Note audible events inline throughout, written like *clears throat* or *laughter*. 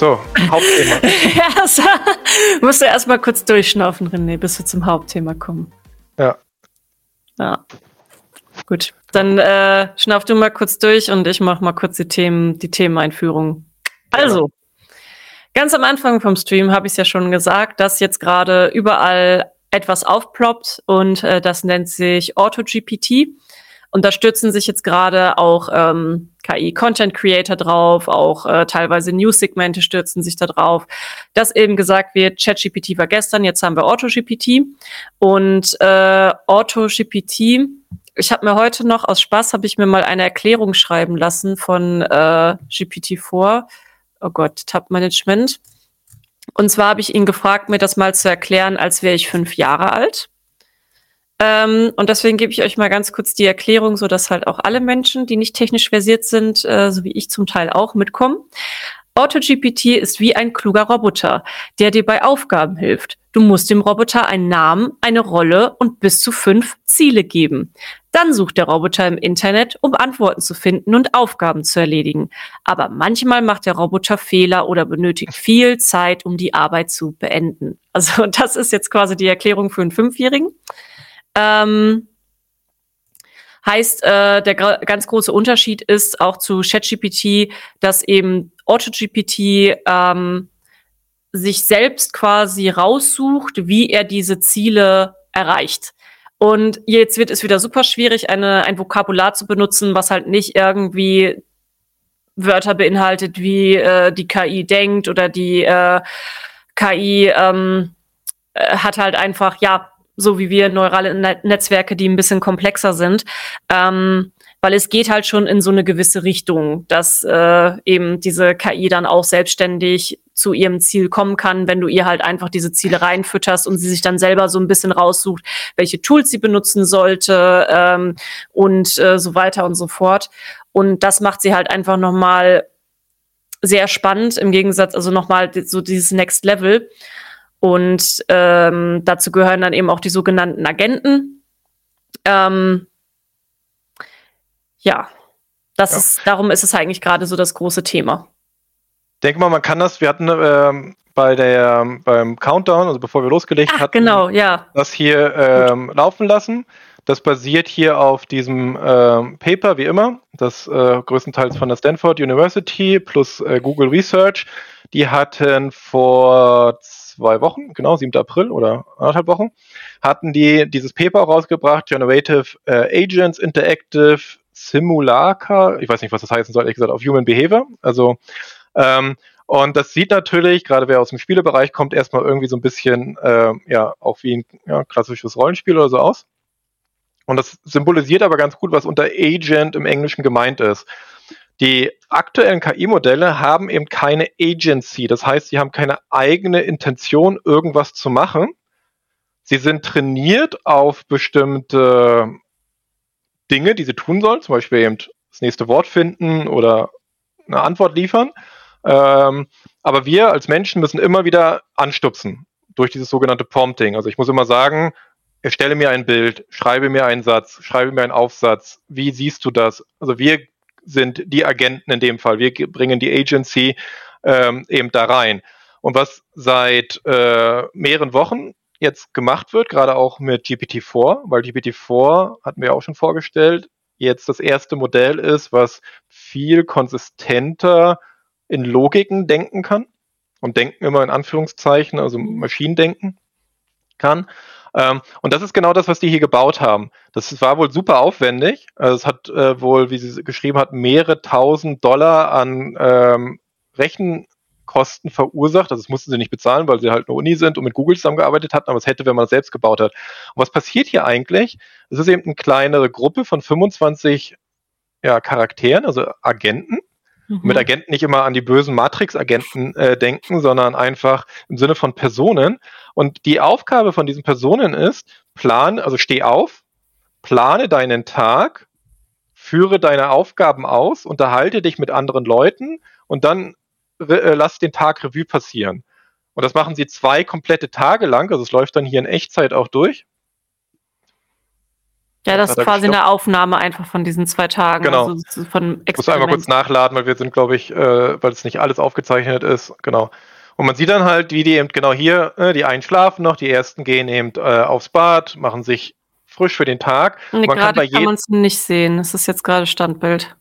So, Hauptthema. *laughs* ja, so, musst du erstmal kurz durchschnaufen, René, bis wir zum Hauptthema kommen. Ja. Ja. Gut, dann äh, schnauf du mal kurz durch und ich mach mal kurz die Themen, die Themeneinführung. Also, ganz am Anfang vom Stream habe ich es ja schon gesagt, dass jetzt gerade überall etwas aufploppt und äh, das nennt sich AutoGPT. Und da stürzen sich jetzt gerade auch ähm, KI-Content-Creator drauf, auch äh, teilweise News-Segmente stürzen sich da drauf, dass eben gesagt wird, ChatGPT war gestern, jetzt haben wir AutoGPT. Und äh, AutoGPT, ich habe mir heute noch aus Spaß, habe ich mir mal eine Erklärung schreiben lassen von äh, GPT-4. Oh Gott, Tab-Management. Und zwar habe ich ihn gefragt, mir das mal zu erklären, als wäre ich fünf Jahre alt. Ähm, und deswegen gebe ich euch mal ganz kurz die Erklärung, so dass halt auch alle Menschen, die nicht technisch versiert sind, äh, so wie ich zum Teil auch, mitkommen. AutoGPT ist wie ein kluger Roboter, der dir bei Aufgaben hilft. Du musst dem Roboter einen Namen, eine Rolle und bis zu fünf Ziele geben. Dann sucht der Roboter im Internet, um Antworten zu finden und Aufgaben zu erledigen. Aber manchmal macht der Roboter Fehler oder benötigt viel Zeit, um die Arbeit zu beenden. Also *laughs* das ist jetzt quasi die Erklärung für einen Fünfjährigen. Ähm, heißt, äh, der ganz große Unterschied ist auch zu ChatGPT, dass eben AutoGPT ähm, sich selbst quasi raussucht, wie er diese Ziele erreicht. Und jetzt wird es wieder super schwierig, eine, ein Vokabular zu benutzen, was halt nicht irgendwie Wörter beinhaltet, wie äh, die KI denkt oder die äh, KI ähm, äh, hat halt einfach, ja, so wie wir neurale Netzwerke, die ein bisschen komplexer sind. Ähm, weil es geht halt schon in so eine gewisse Richtung, dass äh, eben diese KI dann auch selbstständig zu ihrem Ziel kommen kann, wenn du ihr halt einfach diese Ziele reinfütterst und sie sich dann selber so ein bisschen raussucht, welche Tools sie benutzen sollte ähm, und äh, so weiter und so fort. Und das macht sie halt einfach nochmal sehr spannend im Gegensatz, also nochmal so dieses Next Level. Und ähm, dazu gehören dann eben auch die sogenannten Agenten. Ähm, ja, das ja. ist, darum ist es eigentlich gerade so das große Thema. Ich denke mal, man kann das, wir hatten ähm, bei der, beim Countdown, also bevor wir losgelegt Ach, hatten, genau, ja. das hier ähm, laufen lassen. Das basiert hier auf diesem ähm, Paper, wie immer, das äh, größtenteils von der Stanford University plus äh, Google Research. Die hatten vor zwei Wochen, genau, 7. April oder anderthalb Wochen, hatten die dieses Paper rausgebracht, Generative äh, Agents, Interactive Simulacra, ich weiß nicht, was das heißen soll, ehrlich gesagt, auf Human Behavior. Also, ähm, und das sieht natürlich, gerade wer aus dem Spielebereich kommt, erstmal irgendwie so ein bisschen, äh, ja, auch wie ein ja, klassisches Rollenspiel oder so aus. Und das symbolisiert aber ganz gut, was unter Agent im Englischen gemeint ist. Die aktuellen KI-Modelle haben eben keine Agency. Das heißt, sie haben keine eigene Intention, irgendwas zu machen. Sie sind trainiert auf bestimmte Dinge, die sie tun sollen, zum Beispiel eben das nächste Wort finden oder eine Antwort liefern. Ähm, aber wir als Menschen müssen immer wieder anstupsen durch dieses sogenannte Prompting. Also ich muss immer sagen, erstelle mir ein Bild, schreibe mir einen Satz, schreibe mir einen Aufsatz. Wie siehst du das? Also wir sind die Agenten in dem Fall. Wir bringen die Agency ähm, eben da rein. Und was seit äh, mehreren Wochen jetzt gemacht wird, gerade auch mit GPT-4, weil GPT-4 hatten wir auch schon vorgestellt, jetzt das erste Modell ist, was viel konsistenter in Logiken denken kann und denken immer in Anführungszeichen, also Maschinendenken kann. Ähm, und das ist genau das, was die hier gebaut haben. Das war wohl super aufwendig. Also es hat äh, wohl, wie sie geschrieben hat, mehrere tausend Dollar an ähm, Rechenkosten verursacht. Also das mussten sie nicht bezahlen, weil sie halt eine Uni sind und mit Google zusammengearbeitet hatten, aber es hätte, wenn man es selbst gebaut hat. Und was passiert hier eigentlich? Es ist eben eine kleinere Gruppe von 25 ja, Charakteren, also Agenten, mhm. mit Agenten nicht immer an die bösen Matrix-Agenten äh, denken, sondern einfach im Sinne von Personen. Und die Aufgabe von diesen Personen ist, plan, also steh auf, plane deinen Tag, führe deine Aufgaben aus, unterhalte dich mit anderen Leuten und dann äh, lass den Tag Revue passieren. Und das machen sie zwei komplette Tage lang, also es läuft dann hier in Echtzeit auch durch. Ja, das ist quasi eine Aufnahme einfach von diesen zwei Tagen. Genau. Also von ich muss einmal kurz nachladen, weil wir sind, glaube ich, äh, weil es nicht alles aufgezeichnet ist. Genau. Und man sieht dann halt, wie die eben genau hier, äh, die einen schlafen noch, die ersten gehen eben äh, aufs Bad, machen sich frisch für den Tag. Nee, man gerade kann, kann man es nicht sehen. Es ist jetzt gerade Standbild.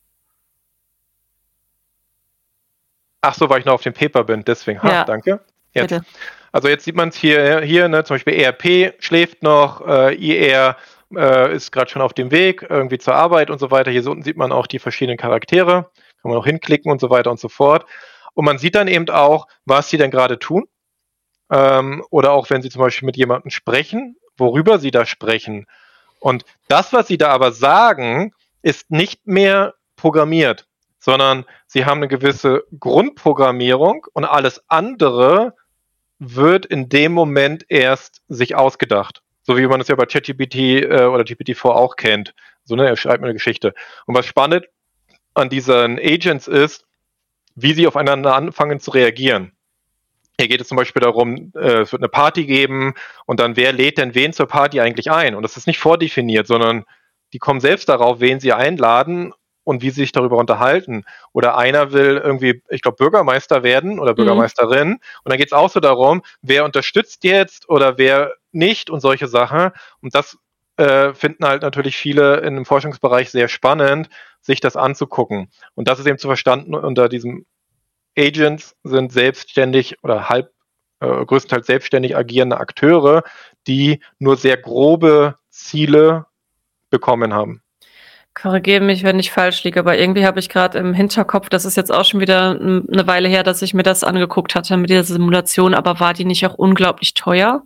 Ach so, weil ich noch auf dem Paper bin, deswegen. Ha, ja. danke. Jetzt. Bitte. Also jetzt sieht man es hier, hier ne, zum Beispiel ERP schläft noch, äh, IR äh, ist gerade schon auf dem Weg irgendwie zur Arbeit und so weiter. Hier unten sieht man auch die verschiedenen Charaktere, kann man auch hinklicken und so weiter und so fort. Und man sieht dann eben auch, was sie denn gerade tun. Ähm, oder auch wenn sie zum Beispiel mit jemandem sprechen, worüber sie da sprechen. Und das, was sie da aber sagen, ist nicht mehr programmiert, sondern sie haben eine gewisse Grundprogrammierung und alles andere wird in dem Moment erst sich ausgedacht. So wie man es ja bei ChatGPT äh, oder GPT-4 auch kennt. So, ne, er schreibt mir eine Geschichte. Und was spannend an diesen Agents ist, wie sie aufeinander anfangen zu reagieren. Hier geht es zum Beispiel darum, äh, es wird eine Party geben und dann wer lädt denn wen zur Party eigentlich ein? Und das ist nicht vordefiniert, sondern die kommen selbst darauf, wen sie einladen und wie sie sich darüber unterhalten. Oder einer will irgendwie, ich glaube, Bürgermeister werden oder mhm. Bürgermeisterin. Mhm. Und dann geht es auch so darum, wer unterstützt jetzt oder wer nicht und solche Sachen. Und das äh, finden halt natürlich viele in dem Forschungsbereich sehr spannend, sich das anzugucken. Und das ist eben zu verstanden unter diesem Agents sind selbstständig oder halb äh, größtenteils selbstständig agierende Akteure, die nur sehr grobe Ziele bekommen haben. Korrigiere mich, wenn ich falsch liege, aber irgendwie habe ich gerade im Hinterkopf, das ist jetzt auch schon wieder eine Weile her, dass ich mir das angeguckt hatte mit dieser Simulation, aber war die nicht auch unglaublich teuer?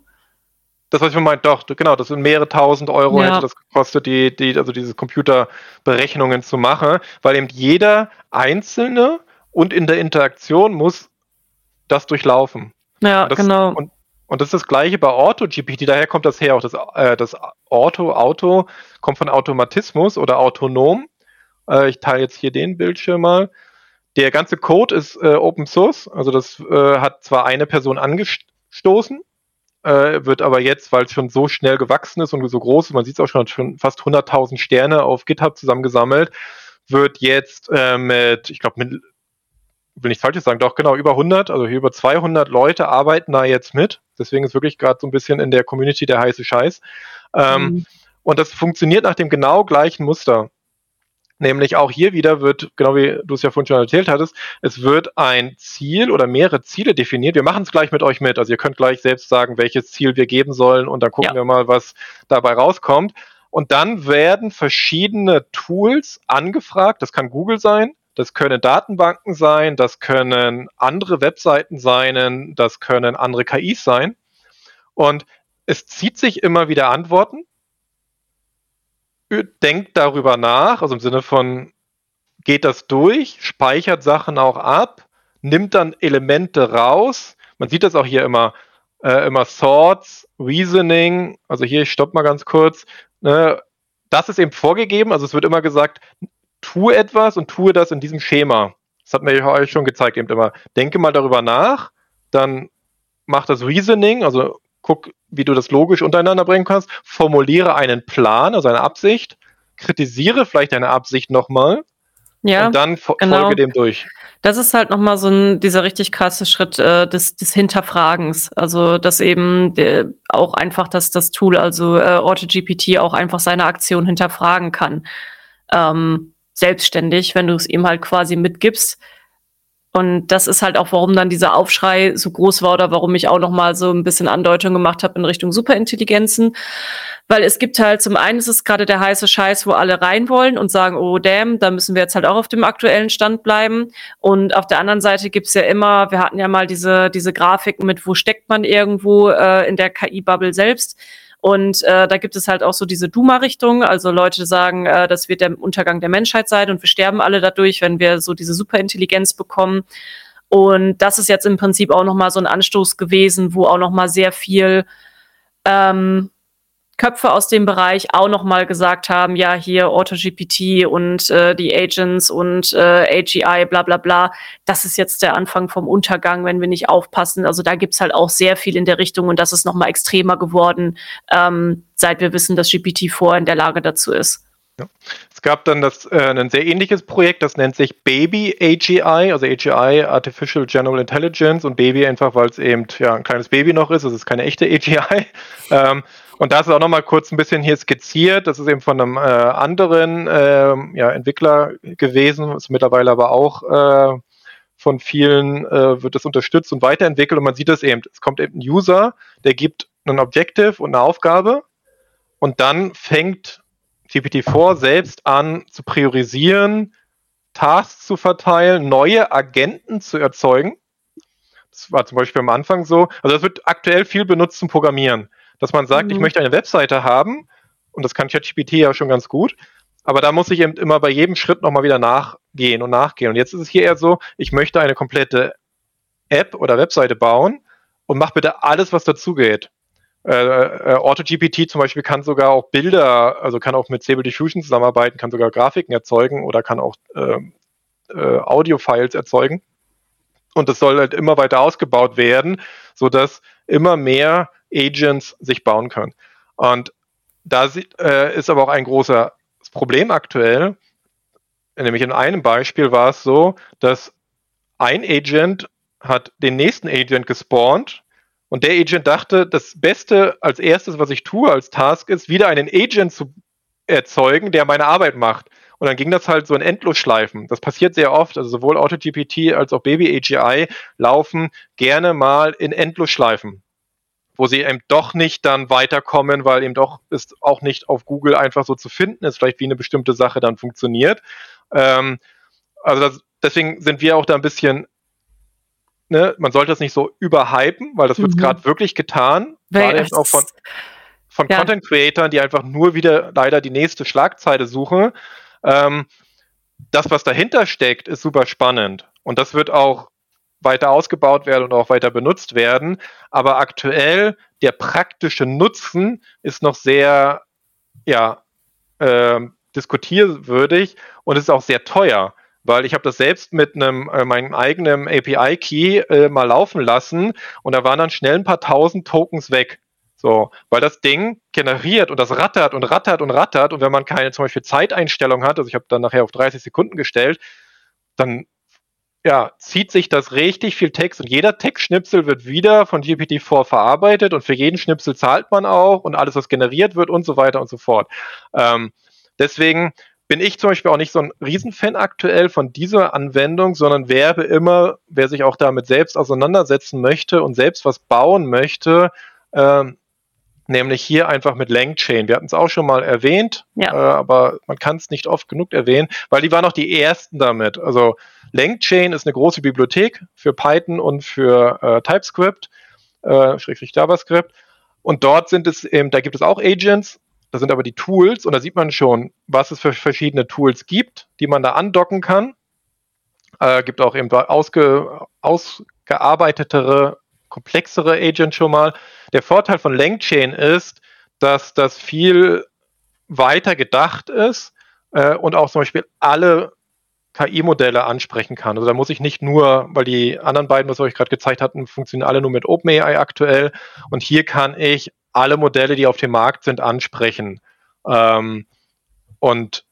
Das, was ich mir meinte, doch, genau, das sind mehrere tausend Euro ja. hätte das gekostet, die, die, also diese Computerberechnungen zu machen, weil eben jeder Einzelne und in der Interaktion muss das durchlaufen. Ja, und das, genau. Und, und das ist das gleiche bei AutoGPT, daher kommt das her, auch das, äh, das Auto, Auto kommt von Automatismus oder autonom. Äh, ich teile jetzt hier den Bildschirm mal. Der ganze Code ist äh, Open Source, also das äh, hat zwar eine Person angestoßen, äh, wird aber jetzt, weil es schon so schnell gewachsen ist und so groß ist, man sieht es auch schon, schon fast 100.000 Sterne auf GitHub zusammengesammelt, wird jetzt äh, mit, ich glaube, mit will nicht falsches sagen, doch genau über 100, also hier über 200 Leute arbeiten da jetzt mit. Deswegen ist wirklich gerade so ein bisschen in der Community der heiße Scheiß. Ähm, mhm. Und das funktioniert nach dem genau gleichen Muster. Nämlich auch hier wieder wird, genau wie du es ja vorhin schon erzählt hattest, es wird ein Ziel oder mehrere Ziele definiert. Wir machen es gleich mit euch mit. Also ihr könnt gleich selbst sagen, welches Ziel wir geben sollen und dann gucken ja. wir mal, was dabei rauskommt. Und dann werden verschiedene Tools angefragt. Das kann Google sein, das können Datenbanken sein, das können andere Webseiten sein, das können andere KIs sein. Und es zieht sich immer wieder Antworten, denkt darüber nach, also im Sinne von geht das durch, speichert Sachen auch ab, nimmt dann Elemente raus. Man sieht das auch hier immer, äh, immer Sorts, Reasoning. Also hier, ich stopp mal ganz kurz. Ne, das ist eben vorgegeben. Also es wird immer gesagt, tue etwas und tue das in diesem Schema. Das hat mir euch schon gezeigt, eben immer. Denke mal darüber nach, dann mach das Reasoning, also guck, wie du das logisch untereinander bringen kannst, formuliere einen Plan, also eine Absicht, kritisiere vielleicht deine Absicht nochmal ja, und dann fo genau. folge dem durch. Das ist halt nochmal so ein, dieser richtig krasse Schritt äh, des, des Hinterfragens. Also, dass eben der, auch einfach dass das Tool, also äh, AutoGPT, auch einfach seine Aktion hinterfragen kann. Ähm, selbstständig, wenn du es ihm halt quasi mitgibst. Und das ist halt auch, warum dann dieser Aufschrei so groß war oder warum ich auch noch mal so ein bisschen Andeutung gemacht habe in Richtung Superintelligenzen. Weil es gibt halt, zum einen ist es gerade der heiße Scheiß, wo alle rein wollen und sagen, oh damn, da müssen wir jetzt halt auch auf dem aktuellen Stand bleiben. Und auf der anderen Seite gibt's ja immer, wir hatten ja mal diese, diese Grafiken mit, wo steckt man irgendwo äh, in der KI-Bubble selbst. Und äh, da gibt es halt auch so diese Duma-Richtung. Also Leute sagen, äh, das wird der Untergang der Menschheit sein und wir sterben alle dadurch, wenn wir so diese Superintelligenz bekommen. Und das ist jetzt im Prinzip auch nochmal so ein Anstoß gewesen, wo auch nochmal sehr viel ähm, Köpfe aus dem Bereich auch nochmal gesagt haben, ja, hier AutoGPT und äh, die Agents und äh, AGI, bla bla bla, das ist jetzt der Anfang vom Untergang, wenn wir nicht aufpassen. Also da gibt's halt auch sehr viel in der Richtung und das ist nochmal extremer geworden, ähm, seit wir wissen, dass GPT-4 in der Lage dazu ist. Ja. Es gab dann das, äh, ein sehr ähnliches Projekt, das nennt sich Baby AGI, also AGI, Artificial General Intelligence und Baby einfach, weil es eben ja, ein kleines Baby noch ist, es ist keine echte AGI. *laughs* Ähm, und das ist auch nochmal kurz ein bisschen hier skizziert. Das ist eben von einem äh, anderen äh, ja, Entwickler gewesen, ist mittlerweile aber auch äh, von vielen äh, wird das unterstützt und weiterentwickelt. Und man sieht das eben. Es kommt eben ein User, der gibt ein Objective und eine Aufgabe und dann fängt GPT-4 selbst an zu priorisieren, Tasks zu verteilen, neue Agenten zu erzeugen. Das war zum Beispiel am Anfang so. Also das wird aktuell viel benutzt zum Programmieren, dass man sagt, mhm. ich möchte eine Webseite haben und das kann ChatGPT ja schon ganz gut. Aber da muss ich eben immer bei jedem Schritt nochmal wieder nachgehen und nachgehen. Und jetzt ist es hier eher so, ich möchte eine komplette App oder Webseite bauen und mach bitte alles, was dazugeht. Äh, äh, AutoGPT zum Beispiel kann sogar auch Bilder, also kann auch mit Stable Diffusion zusammenarbeiten, kann sogar Grafiken erzeugen oder kann auch äh, äh, Audio-Files erzeugen. Und das soll halt immer weiter ausgebaut werden, so dass immer mehr Agents sich bauen können. Und da äh, ist aber auch ein großes Problem aktuell. Nämlich in einem Beispiel war es so, dass ein Agent hat den nächsten Agent gespawnt und der Agent dachte, das Beste als erstes, was ich tue als Task, ist, wieder einen Agent zu erzeugen, der meine Arbeit macht. Und dann ging das halt so in Endlosschleifen. Das passiert sehr oft. Also sowohl AutoGPT als auch Baby AGI laufen gerne mal in Endlosschleifen, wo sie eben doch nicht dann weiterkommen, weil eben doch ist auch nicht auf Google einfach so zu finden ist, vielleicht wie eine bestimmte Sache dann funktioniert. Ähm, also das, deswegen sind wir auch da ein bisschen ne, man sollte das nicht so überhypen, weil das wird mhm. gerade wirklich getan. Gerade auch von, von ja. Content Creatern, die einfach nur wieder leider die nächste Schlagzeile suchen. Ähm, das, was dahinter steckt, ist super spannend. Und das wird auch weiter ausgebaut werden und auch weiter benutzt werden. Aber aktuell der praktische Nutzen ist noch sehr, ja, äh, diskutierwürdig und ist auch sehr teuer weil ich habe das selbst mit einem äh, meinem eigenen API-Key äh, mal laufen lassen und da waren dann schnell ein paar tausend Tokens weg. So, weil das Ding generiert und das rattert und rattert und rattert und wenn man keine zum Beispiel Zeiteinstellung hat, also ich habe dann nachher auf 30 Sekunden gestellt, dann ja, zieht sich das richtig viel Text und jeder Textschnipsel wird wieder von GPT-4 verarbeitet und für jeden Schnipsel zahlt man auch und alles, was generiert wird und so weiter und so fort. Ähm, deswegen bin ich zum Beispiel auch nicht so ein Riesenfan aktuell von dieser Anwendung, sondern werbe immer, wer sich auch damit selbst auseinandersetzen möchte und selbst was bauen möchte, ähm, nämlich hier einfach mit LangChain. Wir hatten es auch schon mal erwähnt, ja. äh, aber man kann es nicht oft genug erwähnen, weil die waren auch die ersten damit. Also LangChain ist eine große Bibliothek für Python und für äh, TypeScript, äh, Schrägstrich JavaScript. Und dort sind es eben, da gibt es auch Agents das sind aber die Tools und da sieht man schon, was es für verschiedene Tools gibt, die man da andocken kann. Äh, gibt auch eben ausge, ausgearbeitetere, komplexere Agents schon mal. Der Vorteil von LangChain ist, dass das viel weiter gedacht ist äh, und auch zum Beispiel alle KI-Modelle ansprechen kann. Also da muss ich nicht nur, weil die anderen beiden, was ich euch gerade gezeigt hatten, funktionieren alle nur mit OpenAI aktuell. Und hier kann ich alle Modelle, die auf dem Markt sind, ansprechen. Ähm, und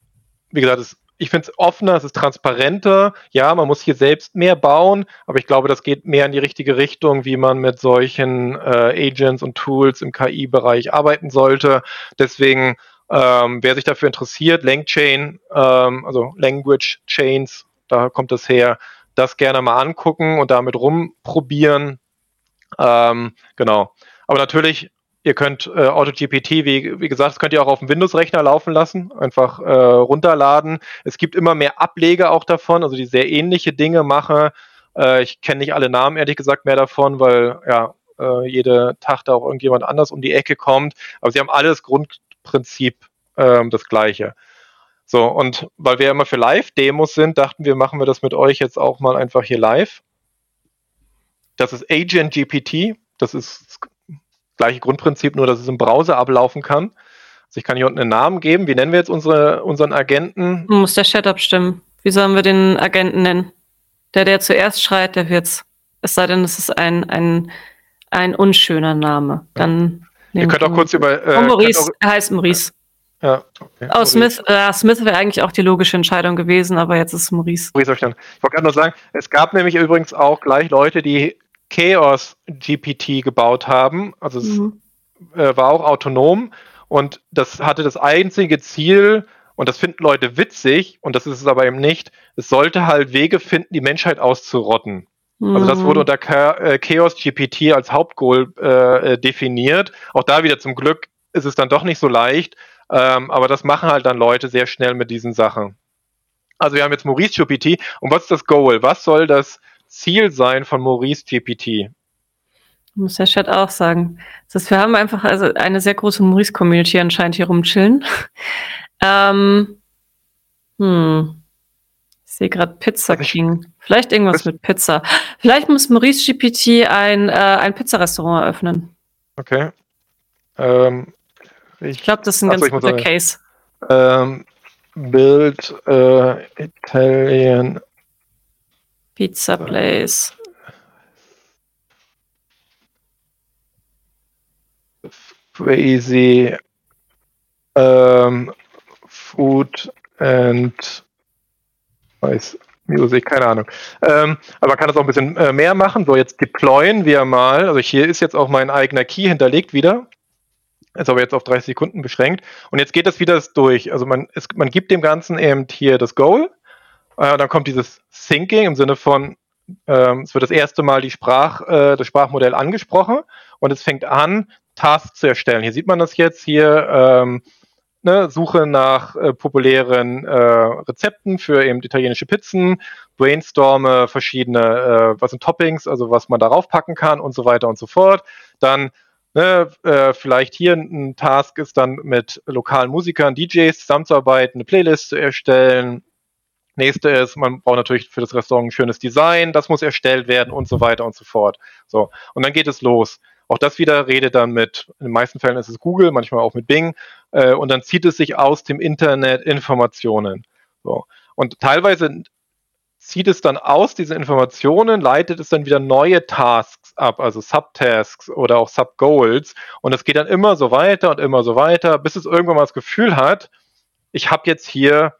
wie gesagt, es, ich finde es offener, es ist transparenter. Ja, man muss hier selbst mehr bauen, aber ich glaube, das geht mehr in die richtige Richtung, wie man mit solchen äh, Agents und Tools im KI-Bereich arbeiten sollte. Deswegen, ähm, wer sich dafür interessiert, LangChain, ähm, also Language Chains, da kommt es her, das gerne mal angucken und damit rumprobieren. Ähm, genau. Aber natürlich Ihr könnt äh, AutoGPT, wie, wie gesagt, das könnt ihr auch auf dem Windows-Rechner laufen lassen, einfach äh, runterladen. Es gibt immer mehr Ableger auch davon, also die sehr ähnliche Dinge machen. Äh, ich kenne nicht alle Namen, ehrlich gesagt, mehr davon, weil ja äh, jede Tag da auch irgendjemand anders um die Ecke kommt. Aber sie haben alles Grundprinzip äh, das gleiche. So, und weil wir immer für Live-Demos sind, dachten wir, machen wir das mit euch jetzt auch mal einfach hier live. Das ist Agent GPT. Das ist gleiche Grundprinzip, nur dass es im Browser ablaufen kann. Also ich kann hier unten einen Namen geben. Wie nennen wir jetzt unsere, unseren Agenten? Muss der Chat abstimmen. Wie sollen wir den Agenten nennen? Der, der zuerst schreit, der wird's. Es sei denn, es ist ein, ein, ein unschöner Name. Dann ja. Ihr könnt auch kurz über. Äh, oh, Maurice, auch, er heißt Maurice. Ja, okay. Oh, Smith, äh, Smith wäre eigentlich auch die logische Entscheidung gewesen, aber jetzt ist Maurice. Maurice verstanden. Ich wollte gerade nur sagen, es gab nämlich übrigens auch gleich Leute, die Chaos GPT gebaut haben. Also es mhm. äh, war auch autonom und das hatte das einzige Ziel, und das finden Leute witzig, und das ist es aber eben nicht, es sollte halt Wege finden, die Menschheit auszurotten. Mhm. Also das wurde mhm. unter äh, Chaos GPT als Hauptgoal äh, definiert. Auch da wieder zum Glück ist es dann doch nicht so leicht, ähm, aber das machen halt dann Leute sehr schnell mit diesen Sachen. Also wir haben jetzt Maurice GPT. Und was ist das Goal? Was soll das Ziel sein von Maurice GPT? Muss der Chat auch sagen. Das heißt, wir haben einfach also eine sehr große Maurice-Community anscheinend hier rumchillen. *laughs* ähm, hm. Ich sehe gerade Pizza King. Vielleicht irgendwas mit Pizza. Vielleicht muss Maurice GPT ein, äh, ein Pizzarestaurant eröffnen. Okay. Ähm, ich, ich glaube, das ist ein ganz guter Case. Ähm, Build äh, Italian Pizza Place. Crazy ähm, Food and weiß, Music, keine Ahnung. Ähm, aber man kann das auch ein bisschen äh, mehr machen. So, jetzt deployen wir mal. Also hier ist jetzt auch mein eigener Key hinterlegt wieder. Ist aber jetzt auf 30 Sekunden beschränkt. Und jetzt geht das wieder durch. Also man, ist, man gibt dem Ganzen eben hier das Goal. Äh, dann kommt dieses Thinking im Sinne von, ähm, es wird das erste Mal die Sprach, äh, das Sprachmodell angesprochen und es fängt an, Tasks zu erstellen. Hier sieht man das jetzt hier. Ähm, ne, Suche nach äh, populären äh, Rezepten für eben italienische Pizzen, brainstorme verschiedene, äh, was sind Toppings, also was man darauf packen kann und so weiter und so fort. Dann ne, äh, vielleicht hier ein Task ist dann mit lokalen Musikern, DJs zusammenzuarbeiten, eine Playlist zu erstellen. Nächste ist, man braucht natürlich für das Restaurant ein schönes Design, das muss erstellt werden und so weiter und so fort. So. Und dann geht es los. Auch das wieder redet dann mit, in den meisten Fällen ist es Google, manchmal auch mit Bing, äh, und dann zieht es sich aus dem Internet Informationen. So. Und teilweise zieht es dann aus diese Informationen, leitet es dann wieder neue Tasks ab, also Subtasks oder auch Subgoals. Und es geht dann immer so weiter und immer so weiter, bis es irgendwann mal das Gefühl hat, ich habe jetzt hier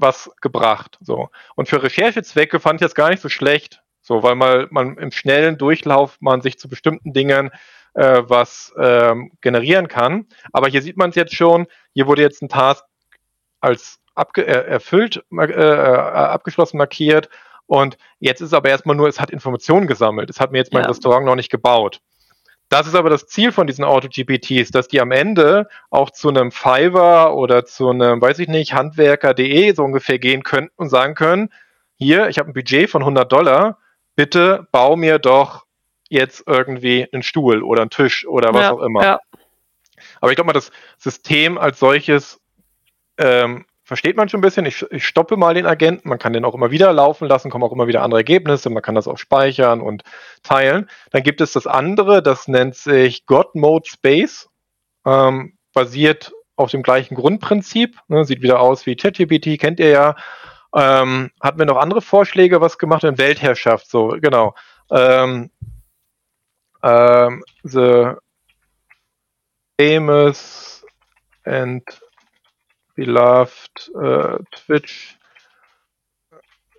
was gebracht. So. Und für Recherchezwecke fand ich das gar nicht so schlecht, so, weil man, man im schnellen Durchlauf man sich zu bestimmten Dingen äh, was ähm, generieren kann. Aber hier sieht man es jetzt schon, hier wurde jetzt ein Task als abge äh, erfüllt, äh, äh, abgeschlossen markiert. Und jetzt ist aber erstmal nur, es hat Informationen gesammelt. Es hat mir jetzt mein ja. Restaurant noch nicht gebaut. Das ist aber das Ziel von diesen Auto-GPTs, dass die am Ende auch zu einem Fiverr oder zu einem, weiß ich nicht, Handwerker.de so ungefähr gehen können und sagen können, hier, ich habe ein Budget von 100 Dollar, bitte bau mir doch jetzt irgendwie einen Stuhl oder einen Tisch oder was ja, auch immer. Ja. Aber ich glaube mal, das System als solches ähm, versteht man schon ein bisschen. Ich, ich, stoppe mal den Agenten, man kann den auch immer wieder laufen lassen, kommen auch immer wieder andere Ergebnisse, man kann das auch speichern und teilen. Dann gibt es das andere, das nennt sich God Mode Space, ähm, basiert auf dem gleichen Grundprinzip, ne, sieht wieder aus wie ChatGPT, kennt ihr ja, ähm, hatten wir noch andere Vorschläge, was gemacht wird? Weltherrschaft, so, genau. Ähm, ähm, the famous and beloved uh, Twitch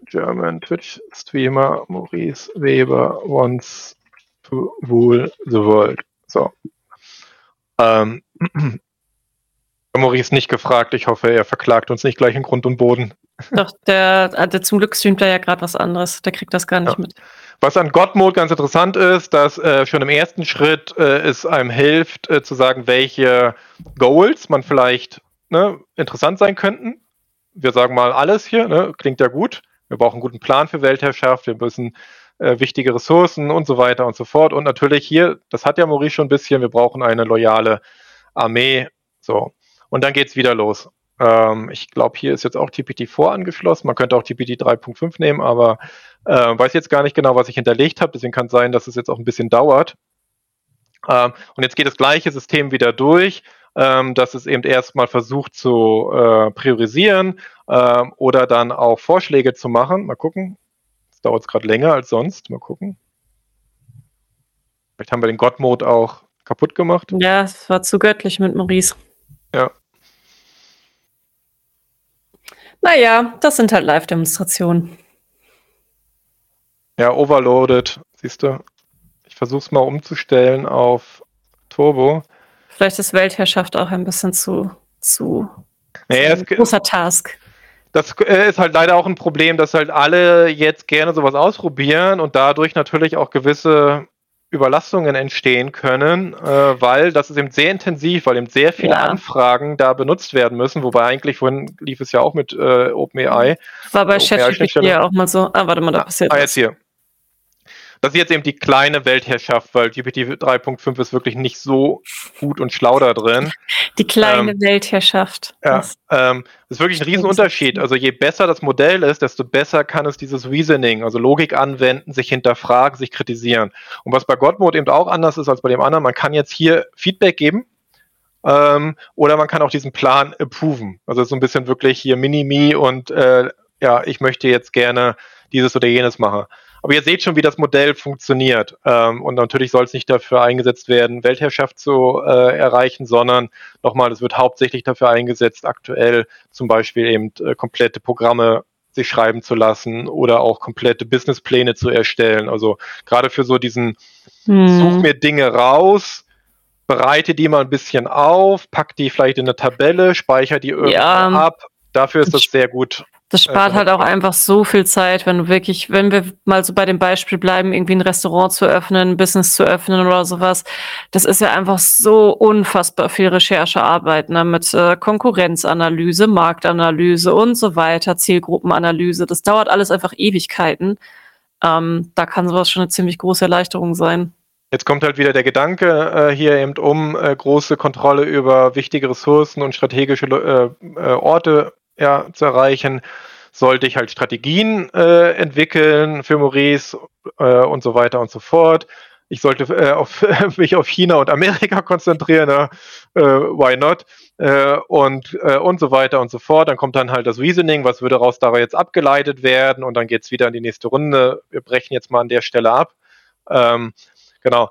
German Twitch streamer Maurice Weber wants to rule the world. So. Ähm, *clears throat* Maurice nicht gefragt. Ich hoffe, er verklagt uns nicht gleich in Grund und Boden. Doch, der, der also zum Glück streamt er ja gerade was anderes. Der kriegt das gar nicht ja. mit. Was an God-Mode ganz interessant ist, dass äh, schon im ersten Schritt äh, es einem hilft, äh, zu sagen, welche Goals man vielleicht ne, interessant sein könnten. Wir sagen mal alles hier, ne, klingt ja gut. Wir brauchen einen guten Plan für Weltherrschaft, wir müssen äh, wichtige Ressourcen und so weiter und so fort. Und natürlich hier, das hat ja Maurice schon ein bisschen, wir brauchen eine loyale Armee. So. Und dann geht's wieder los. Ähm, ich glaube, hier ist jetzt auch TPT-4 angeschlossen. Man könnte auch TPT 3.5 nehmen, aber äh, weiß jetzt gar nicht genau, was ich hinterlegt habe. Deswegen kann es sein, dass es jetzt auch ein bisschen dauert. Ähm, und jetzt geht das gleiche System wieder durch, ähm, dass es eben erstmal versucht zu äh, priorisieren ähm, oder dann auch Vorschläge zu machen. Mal gucken. Das dauert gerade länger als sonst. Mal gucken. Vielleicht haben wir den God-Mode auch kaputt gemacht. Ja, es war zu göttlich mit Maurice. Ja. Naja, das sind halt Live-Demonstrationen. Ja, overloaded, siehst du. Ich versuche es mal umzustellen auf Turbo. Vielleicht ist Weltherrschaft auch ein bisschen zu, zu naja, ein großer Task. Das äh, ist halt leider auch ein Problem, dass halt alle jetzt gerne sowas ausprobieren und dadurch natürlich auch gewisse Überlastungen entstehen können, äh, weil das ist eben sehr intensiv, weil eben sehr viele ja. Anfragen da benutzt werden müssen, wobei eigentlich vorhin lief es ja auch mit äh, OpenAI. War bei ChatGPT ja auch mal so. Ah, warte mal, da passiert ah, jetzt hier. Das ist jetzt eben die kleine Weltherrschaft, weil GPT 3.5 ist wirklich nicht so gut und schlau da drin. Die kleine ähm, Weltherrschaft. Ja, ähm, das ist wirklich ein Riesenunterschied. Also je besser das Modell ist, desto besser kann es dieses Reasoning, also Logik anwenden, sich hinterfragen, sich kritisieren. Und was bei Godmode eben auch anders ist als bei dem anderen, man kann jetzt hier Feedback geben. Ähm, oder man kann auch diesen Plan approven. Also so ein bisschen wirklich hier Mini-Me und äh, ja, ich möchte jetzt gerne dieses oder jenes machen. Aber ihr seht schon, wie das Modell funktioniert. Ähm, und natürlich soll es nicht dafür eingesetzt werden, Weltherrschaft zu äh, erreichen, sondern nochmal, es wird hauptsächlich dafür eingesetzt, aktuell zum Beispiel eben äh, komplette Programme sich schreiben zu lassen oder auch komplette Businesspläne zu erstellen. Also gerade für so diesen hm. Such mir Dinge raus, bereite die mal ein bisschen auf, pack die vielleicht in eine Tabelle, speichere die irgendwie ja. ab. Dafür ist das sehr gut das spart halt auch einfach so viel Zeit, wenn du wirklich, wenn wir mal so bei dem Beispiel bleiben, irgendwie ein Restaurant zu öffnen, ein Business zu öffnen oder sowas. Das ist ja einfach so unfassbar viel Recherchearbeit, ne, mit äh, Konkurrenzanalyse, Marktanalyse und so weiter, Zielgruppenanalyse. Das dauert alles einfach Ewigkeiten. Ähm, da kann sowas schon eine ziemlich große Erleichterung sein. Jetzt kommt halt wieder der Gedanke äh, hier eben um äh, große Kontrolle über wichtige Ressourcen und strategische äh, äh Orte ja, zu erreichen, sollte ich halt Strategien äh, entwickeln für Maurice äh, und so weiter und so fort. Ich sollte äh, auf, *laughs* mich auf China und Amerika konzentrieren, ne? äh, why not? Äh, und, äh, und so weiter und so fort. Dann kommt dann halt das Reasoning, was würde daraus da jetzt abgeleitet werden und dann geht's wieder in die nächste Runde. Wir brechen jetzt mal an der Stelle ab. Ähm, genau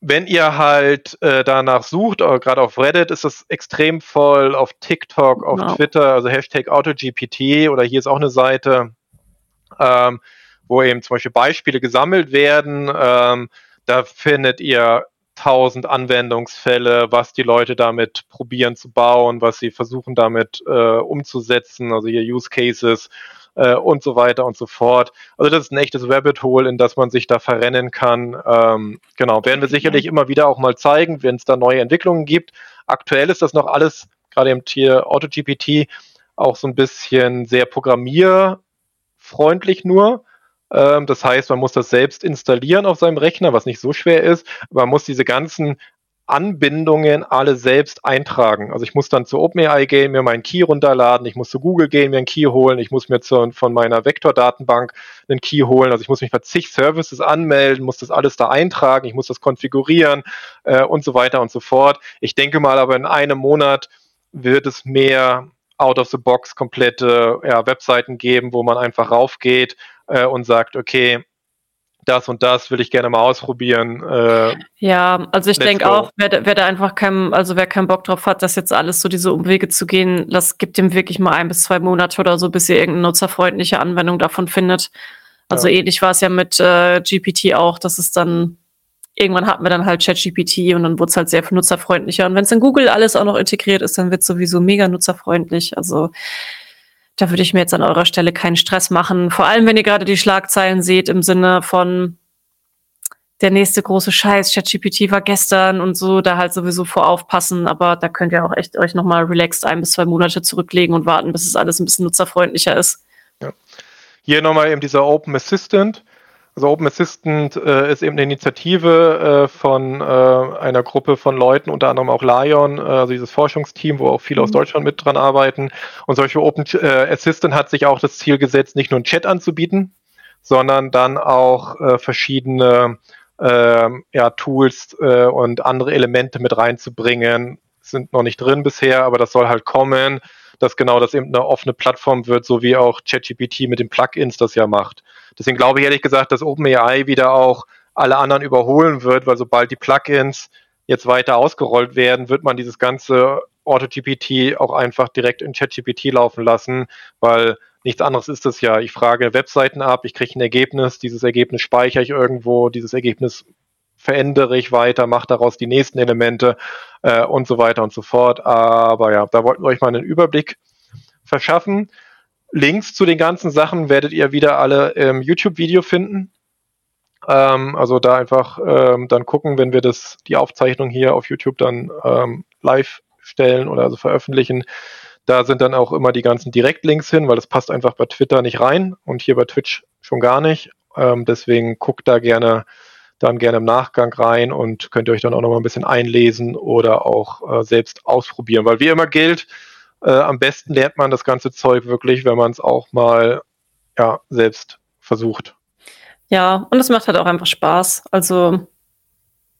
wenn ihr halt äh, danach sucht, äh, gerade auf Reddit ist das extrem voll, auf TikTok, auf genau. Twitter, also Hashtag AutoGPT oder hier ist auch eine Seite, ähm, wo eben zum Beispiel Beispiele gesammelt werden. Ähm, da findet ihr tausend Anwendungsfälle, was die Leute damit probieren zu bauen, was sie versuchen damit äh, umzusetzen, also hier Use Cases äh, und so weiter und so fort. Also das ist ein echtes Rabbit Hole, in das man sich da verrennen kann. Ähm, genau, werden wir sicherlich ja. immer wieder auch mal zeigen, wenn es da neue Entwicklungen gibt. Aktuell ist das noch alles, gerade im Tier AutoGPT, auch so ein bisschen sehr programmierfreundlich nur. Ähm, das heißt, man muss das selbst installieren auf seinem Rechner, was nicht so schwer ist. Man muss diese ganzen Anbindungen alle selbst eintragen. Also ich muss dann zu OpenAI gehen, mir meinen Key runterladen, ich muss zu Google gehen, mir einen Key holen, ich muss mir zu, von meiner Vektor-Datenbank einen Key holen. Also ich muss mich bei zig Services anmelden, muss das alles da eintragen, ich muss das konfigurieren äh, und so weiter und so fort. Ich denke mal aber in einem Monat wird es mehr out-of-the-box komplette ja, Webseiten geben, wo man einfach raufgeht äh, und sagt, okay, das und das will ich gerne mal ausprobieren. Äh, ja, also ich denke auch, wer, wer da einfach kein, also wer keinen Bock drauf hat, das jetzt alles so diese Umwege zu gehen, das gibt ihm wirklich mal ein bis zwei Monate oder so, bis ihr irgendeine nutzerfreundliche Anwendung davon findet. Also ja. ähnlich war es ja mit äh, GPT auch, dass es dann irgendwann hatten wir dann halt ChatGPT und dann wurde es halt sehr viel nutzerfreundlicher. Und wenn es in Google alles auch noch integriert ist, dann wird es sowieso mega nutzerfreundlich. Also da würde ich mir jetzt an eurer Stelle keinen Stress machen. Vor allem, wenn ihr gerade die Schlagzeilen seht im Sinne von der nächste große Scheiß, ChatGPT war gestern und so, da halt sowieso vor aufpassen. Aber da könnt ihr auch echt euch nochmal relaxed ein bis zwei Monate zurücklegen und warten, bis es alles ein bisschen nutzerfreundlicher ist. Ja. Hier nochmal eben dieser Open Assistant. Also Open Assistant äh, ist eben eine Initiative äh, von äh, einer Gruppe von Leuten, unter anderem auch Lion, äh, also dieses Forschungsteam, wo auch viele mhm. aus Deutschland mit dran arbeiten. Und solche Open äh, Assistant hat sich auch das Ziel gesetzt, nicht nur einen Chat anzubieten, sondern dann auch äh, verschiedene ähm, ja, Tools äh, und andere Elemente mit reinzubringen. Sind noch nicht drin bisher, aber das soll halt kommen, dass genau das eben eine offene Plattform wird, so wie auch ChatGPT mit den Plugins das ja macht. Deswegen glaube ich ehrlich gesagt, dass OpenAI wieder auch alle anderen überholen wird, weil sobald die Plugins jetzt weiter ausgerollt werden, wird man dieses ganze AutoGPT auch einfach direkt in ChatGPT laufen lassen, weil nichts anderes ist es ja. Ich frage Webseiten ab, ich kriege ein Ergebnis, dieses Ergebnis speichere ich irgendwo, dieses Ergebnis verändere ich weiter, mache daraus die nächsten Elemente äh, und so weiter und so fort. Aber ja, da wollten wir euch mal einen Überblick verschaffen. Links zu den ganzen Sachen werdet ihr wieder alle im YouTube-Video finden. Ähm, also da einfach ähm, dann gucken, wenn wir das, die Aufzeichnung hier auf YouTube dann ähm, live stellen oder also veröffentlichen. Da sind dann auch immer die ganzen Direktlinks hin, weil das passt einfach bei Twitter nicht rein und hier bei Twitch schon gar nicht. Ähm, deswegen guckt da gerne dann gerne im Nachgang rein und könnt ihr euch dann auch noch mal ein bisschen einlesen oder auch äh, selbst ausprobieren. Weil wie immer gilt, äh, am besten lernt man das ganze Zeug wirklich, wenn man es auch mal ja, selbst versucht. Ja, und es macht halt auch einfach Spaß. Also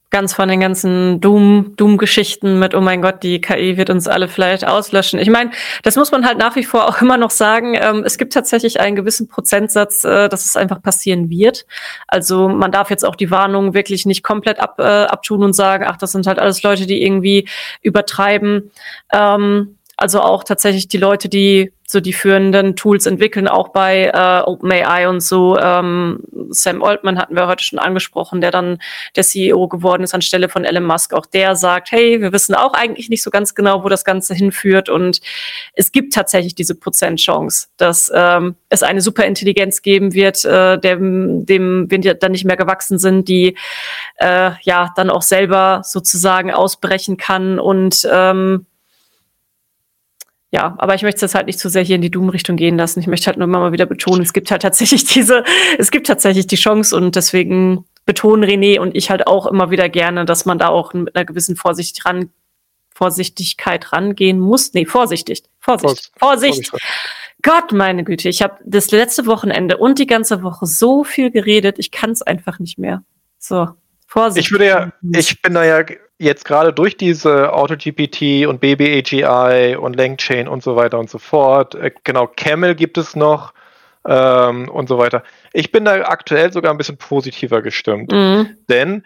ganz von den ganzen Doom, Doom-Geschichten mit, oh mein Gott, die KI wird uns alle vielleicht auslöschen. Ich meine, das muss man halt nach wie vor auch *laughs* immer noch sagen. Ähm, es gibt tatsächlich einen gewissen Prozentsatz, äh, dass es einfach passieren wird. Also man darf jetzt auch die Warnung wirklich nicht komplett ab, äh, abtun und sagen, ach, das sind halt alles Leute, die irgendwie übertreiben. Ähm, also auch tatsächlich die Leute, die so die führenden Tools entwickeln, auch bei äh, OpenAI und so. Ähm, Sam Altman hatten wir heute schon angesprochen, der dann der CEO geworden ist anstelle von Elon Musk. Auch der sagt, hey, wir wissen auch eigentlich nicht so ganz genau, wo das Ganze hinführt. Und es gibt tatsächlich diese Prozentchance, dass ähm, es eine Superintelligenz geben wird, äh, dem, dem wir dann nicht mehr gewachsen sind, die äh, ja dann auch selber sozusagen ausbrechen kann und ähm, ja, aber ich möchte es halt nicht zu sehr hier in die Doom-Richtung gehen lassen. Ich möchte halt nur mal wieder betonen, es gibt halt tatsächlich *laughs* diese, es gibt tatsächlich die Chance und deswegen betonen René und ich halt auch immer wieder gerne, dass man da auch mit einer gewissen Vorsicht ran, Vorsichtigkeit rangehen muss. Nee, vorsichtig. Vorsicht. Vorsicht. Vorsicht. Gott, meine Güte, ich habe das letzte Wochenende und die ganze Woche so viel geredet, ich kann es einfach nicht mehr. So, Vorsicht. Ich würde ja, ich bin da ja jetzt gerade durch diese AutoGPT und BBAGI und LangChain und so weiter und so fort, äh, genau, Camel gibt es noch ähm, und so weiter. Ich bin da aktuell sogar ein bisschen positiver gestimmt, mhm. denn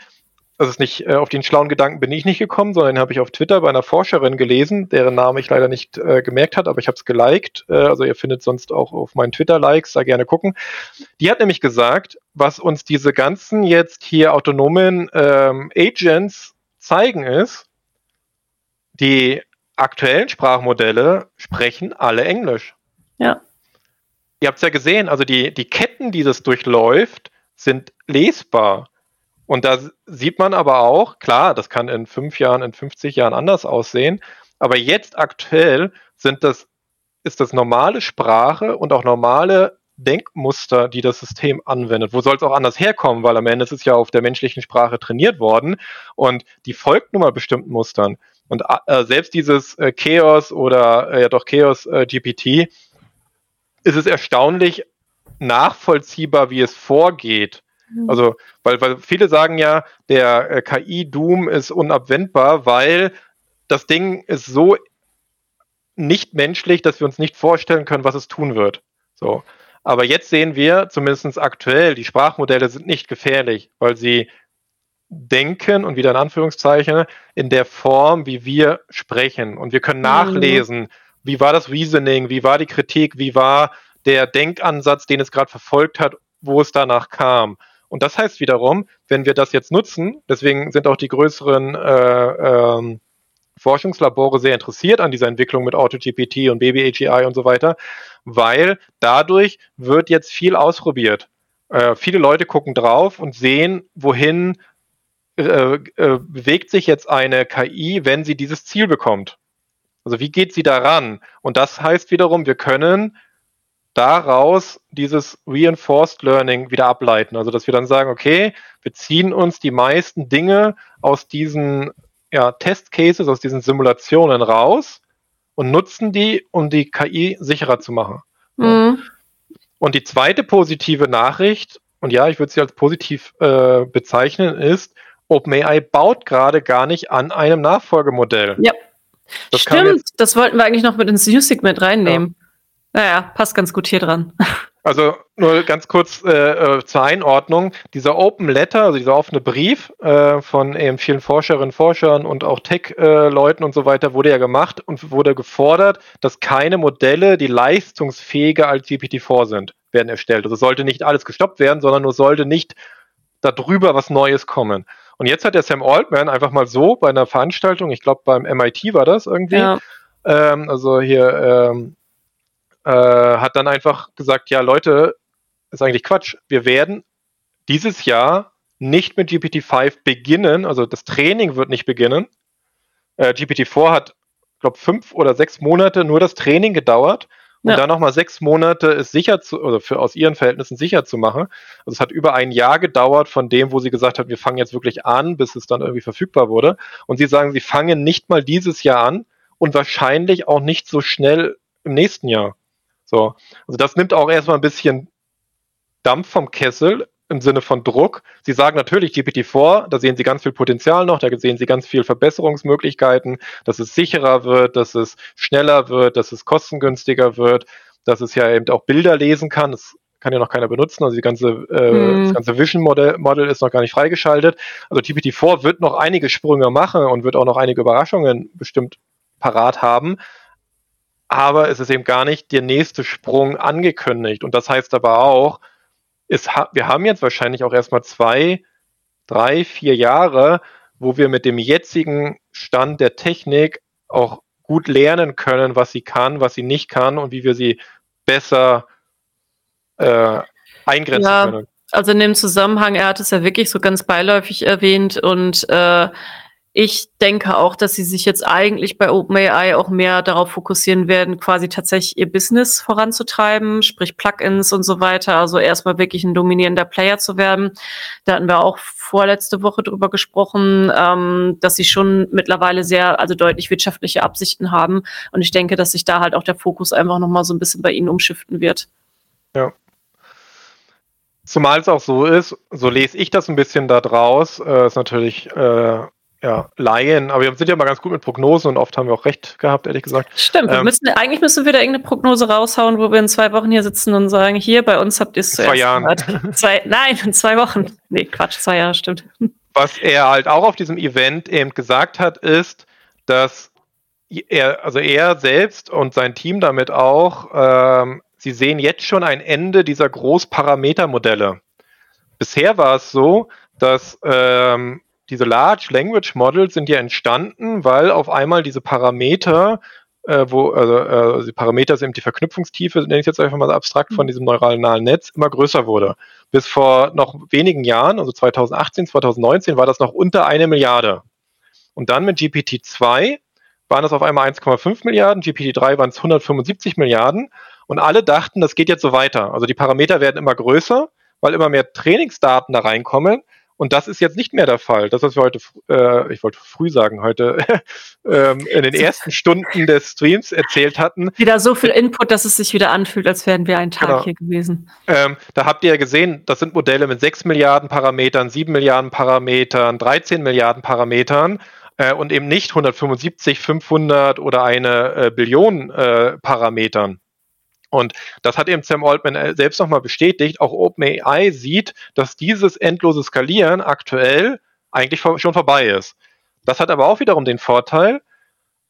das ist nicht, äh, auf den schlauen Gedanken bin ich nicht gekommen, sondern habe ich auf Twitter bei einer Forscherin gelesen, deren Name ich leider nicht äh, gemerkt hat, aber ich habe es geliked. Äh, also ihr findet sonst auch auf meinen Twitter-Likes, da gerne gucken. Die hat nämlich gesagt, was uns diese ganzen jetzt hier autonomen ähm, Agents zeigen ist, die aktuellen Sprachmodelle sprechen alle Englisch. Ja. Ihr habt es ja gesehen, also die, die Ketten, die das durchläuft, sind lesbar. Und da sieht man aber auch, klar, das kann in fünf Jahren, in 50 Jahren anders aussehen, aber jetzt aktuell sind das, ist das normale Sprache und auch normale Denkmuster, die das System anwendet. Wo soll es auch anders herkommen? Weil am Ende ist es ja auf der menschlichen Sprache trainiert worden und die folgt nun mal bestimmten Mustern. Und äh, selbst dieses äh, Chaos oder äh, ja doch Chaos äh, GPT ist es erstaunlich nachvollziehbar, wie es vorgeht. Mhm. Also, weil, weil viele sagen ja, der äh, KI-Doom ist unabwendbar, weil das Ding ist so nicht menschlich, dass wir uns nicht vorstellen können, was es tun wird. So. Aber jetzt sehen wir, zumindest aktuell, die Sprachmodelle sind nicht gefährlich, weil sie denken und wieder in Anführungszeichen in der Form, wie wir sprechen. Und wir können mhm. nachlesen, wie war das Reasoning, wie war die Kritik, wie war der Denkansatz, den es gerade verfolgt hat, wo es danach kam. Und das heißt wiederum, wenn wir das jetzt nutzen, deswegen sind auch die größeren äh, ähm, Forschungslabore sehr interessiert an dieser Entwicklung mit AutoGPT und BabyAGI und so weiter, weil dadurch wird jetzt viel ausprobiert. Äh, viele Leute gucken drauf und sehen, wohin äh, äh, bewegt sich jetzt eine KI, wenn sie dieses Ziel bekommt. Also wie geht sie daran? Und das heißt wiederum, wir können daraus dieses Reinforced Learning wieder ableiten. Also dass wir dann sagen, okay, wir ziehen uns die meisten Dinge aus diesen ja, Testcases, aus diesen Simulationen raus und nutzen die, um die KI sicherer zu machen. Mhm. Und die zweite positive Nachricht und ja, ich würde sie als positiv äh, bezeichnen, ist, OpenAI baut gerade gar nicht an einem Nachfolgemodell. Ja. Das Stimmt, das wollten wir eigentlich noch mit ins News-Segment reinnehmen. Ja. Naja, passt ganz gut hier dran. *laughs* Also nur ganz kurz äh, äh, zur Einordnung. Dieser Open Letter, also dieser offene Brief äh, von eben vielen Forscherinnen, Forschern und auch Tech-Leuten und so weiter, wurde ja gemacht und wurde gefordert, dass keine Modelle, die leistungsfähiger als GPT-4 sind, werden erstellt. Also sollte nicht alles gestoppt werden, sondern nur sollte nicht darüber was Neues kommen. Und jetzt hat der Sam Altman einfach mal so bei einer Veranstaltung, ich glaube beim MIT war das irgendwie, ja. ähm, also hier ähm, äh, hat dann einfach gesagt, ja Leute, ist eigentlich Quatsch. Wir werden dieses Jahr nicht mit GPT-5 beginnen, also das Training wird nicht beginnen. Äh, GPT-4 hat, glaube fünf oder sechs Monate nur das Training gedauert und ja. dann nochmal sechs Monate es sicher zu, oder für aus ihren Verhältnissen sicher zu machen. Also es hat über ein Jahr gedauert von dem, wo sie gesagt hat, wir fangen jetzt wirklich an, bis es dann irgendwie verfügbar wurde. Und sie sagen, sie fangen nicht mal dieses Jahr an und wahrscheinlich auch nicht so schnell im nächsten Jahr. So. Also das nimmt auch erstmal ein bisschen Dampf vom Kessel im Sinne von Druck. Sie sagen natürlich GPT-4, da sehen Sie ganz viel Potenzial noch, da sehen Sie ganz viel Verbesserungsmöglichkeiten, dass es sicherer wird, dass es schneller wird, dass es kostengünstiger wird, dass es ja eben auch Bilder lesen kann. Das kann ja noch keiner benutzen. Also die ganze, äh, mhm. das ganze Vision Model, Model ist noch gar nicht freigeschaltet. Also GPT-4 wird noch einige Sprünge machen und wird auch noch einige Überraschungen bestimmt parat haben aber es ist eben gar nicht der nächste Sprung angekündigt. Und das heißt aber auch, es wir haben jetzt wahrscheinlich auch erstmal zwei, drei, vier Jahre, wo wir mit dem jetzigen Stand der Technik auch gut lernen können, was sie kann, was sie nicht kann und wie wir sie besser äh, eingrenzen ja, können. Also in dem Zusammenhang, er hat es ja wirklich so ganz beiläufig erwähnt und äh, ich denke auch, dass sie sich jetzt eigentlich bei OpenAI auch mehr darauf fokussieren werden, quasi tatsächlich ihr Business voranzutreiben, sprich Plugins und so weiter. Also erstmal wirklich ein dominierender Player zu werden. Da hatten wir auch vorletzte Woche drüber gesprochen, ähm, dass sie schon mittlerweile sehr, also deutlich wirtschaftliche Absichten haben. Und ich denke, dass sich da halt auch der Fokus einfach nochmal so ein bisschen bei ihnen umschiften wird. Ja. Zumal es auch so ist, so lese ich das ein bisschen da draus, äh, ist natürlich äh, ja, Laien, aber wir sind ja mal ganz gut mit Prognosen und oft haben wir auch recht gehabt, ehrlich gesagt. Stimmt, ähm, müssen, eigentlich müssen wir da irgendeine Prognose raushauen, wo wir in zwei Wochen hier sitzen und sagen, hier bei uns habt ihr es zuerst zwei Jahren. Zwei, nein, in zwei Wochen. Nee, Quatsch, zwei Jahre, stimmt. Was er halt auch auf diesem Event eben gesagt hat, ist, dass er, also er selbst und sein Team damit auch, ähm, sie sehen jetzt schon ein Ende dieser Großparametermodelle. Bisher war es so, dass ähm, diese Large Language Models sind ja entstanden, weil auf einmal diese Parameter, äh, wo, also, äh, die Parameter sind die Verknüpfungstiefe, nenne ich jetzt einfach mal abstrakt von diesem neuronalen Netz, immer größer wurde. Bis vor noch wenigen Jahren, also 2018, 2019, war das noch unter eine Milliarde. Und dann mit GPT-2 waren das auf einmal 1,5 Milliarden, GPT-3 waren es 175 Milliarden und alle dachten, das geht jetzt so weiter. Also die Parameter werden immer größer, weil immer mehr Trainingsdaten da reinkommen und das ist jetzt nicht mehr der Fall. Das, was wir heute, äh, ich wollte früh sagen, heute *laughs* ähm, in den ersten Stunden des Streams erzählt hatten. Wieder so viel Input, dass es sich wieder anfühlt, als wären wir einen Tag genau. hier gewesen. Ähm, da habt ihr ja gesehen, das sind Modelle mit 6 Milliarden Parametern, 7 Milliarden Parametern, 13 Milliarden Parametern äh, und eben nicht 175, 500 oder eine äh, Billion äh, Parametern. Und das hat eben Sam Altman äh, selbst nochmal bestätigt. Auch OpenAI sieht, dass dieses endlose Skalieren aktuell eigentlich schon vorbei ist. Das hat aber auch wiederum den Vorteil,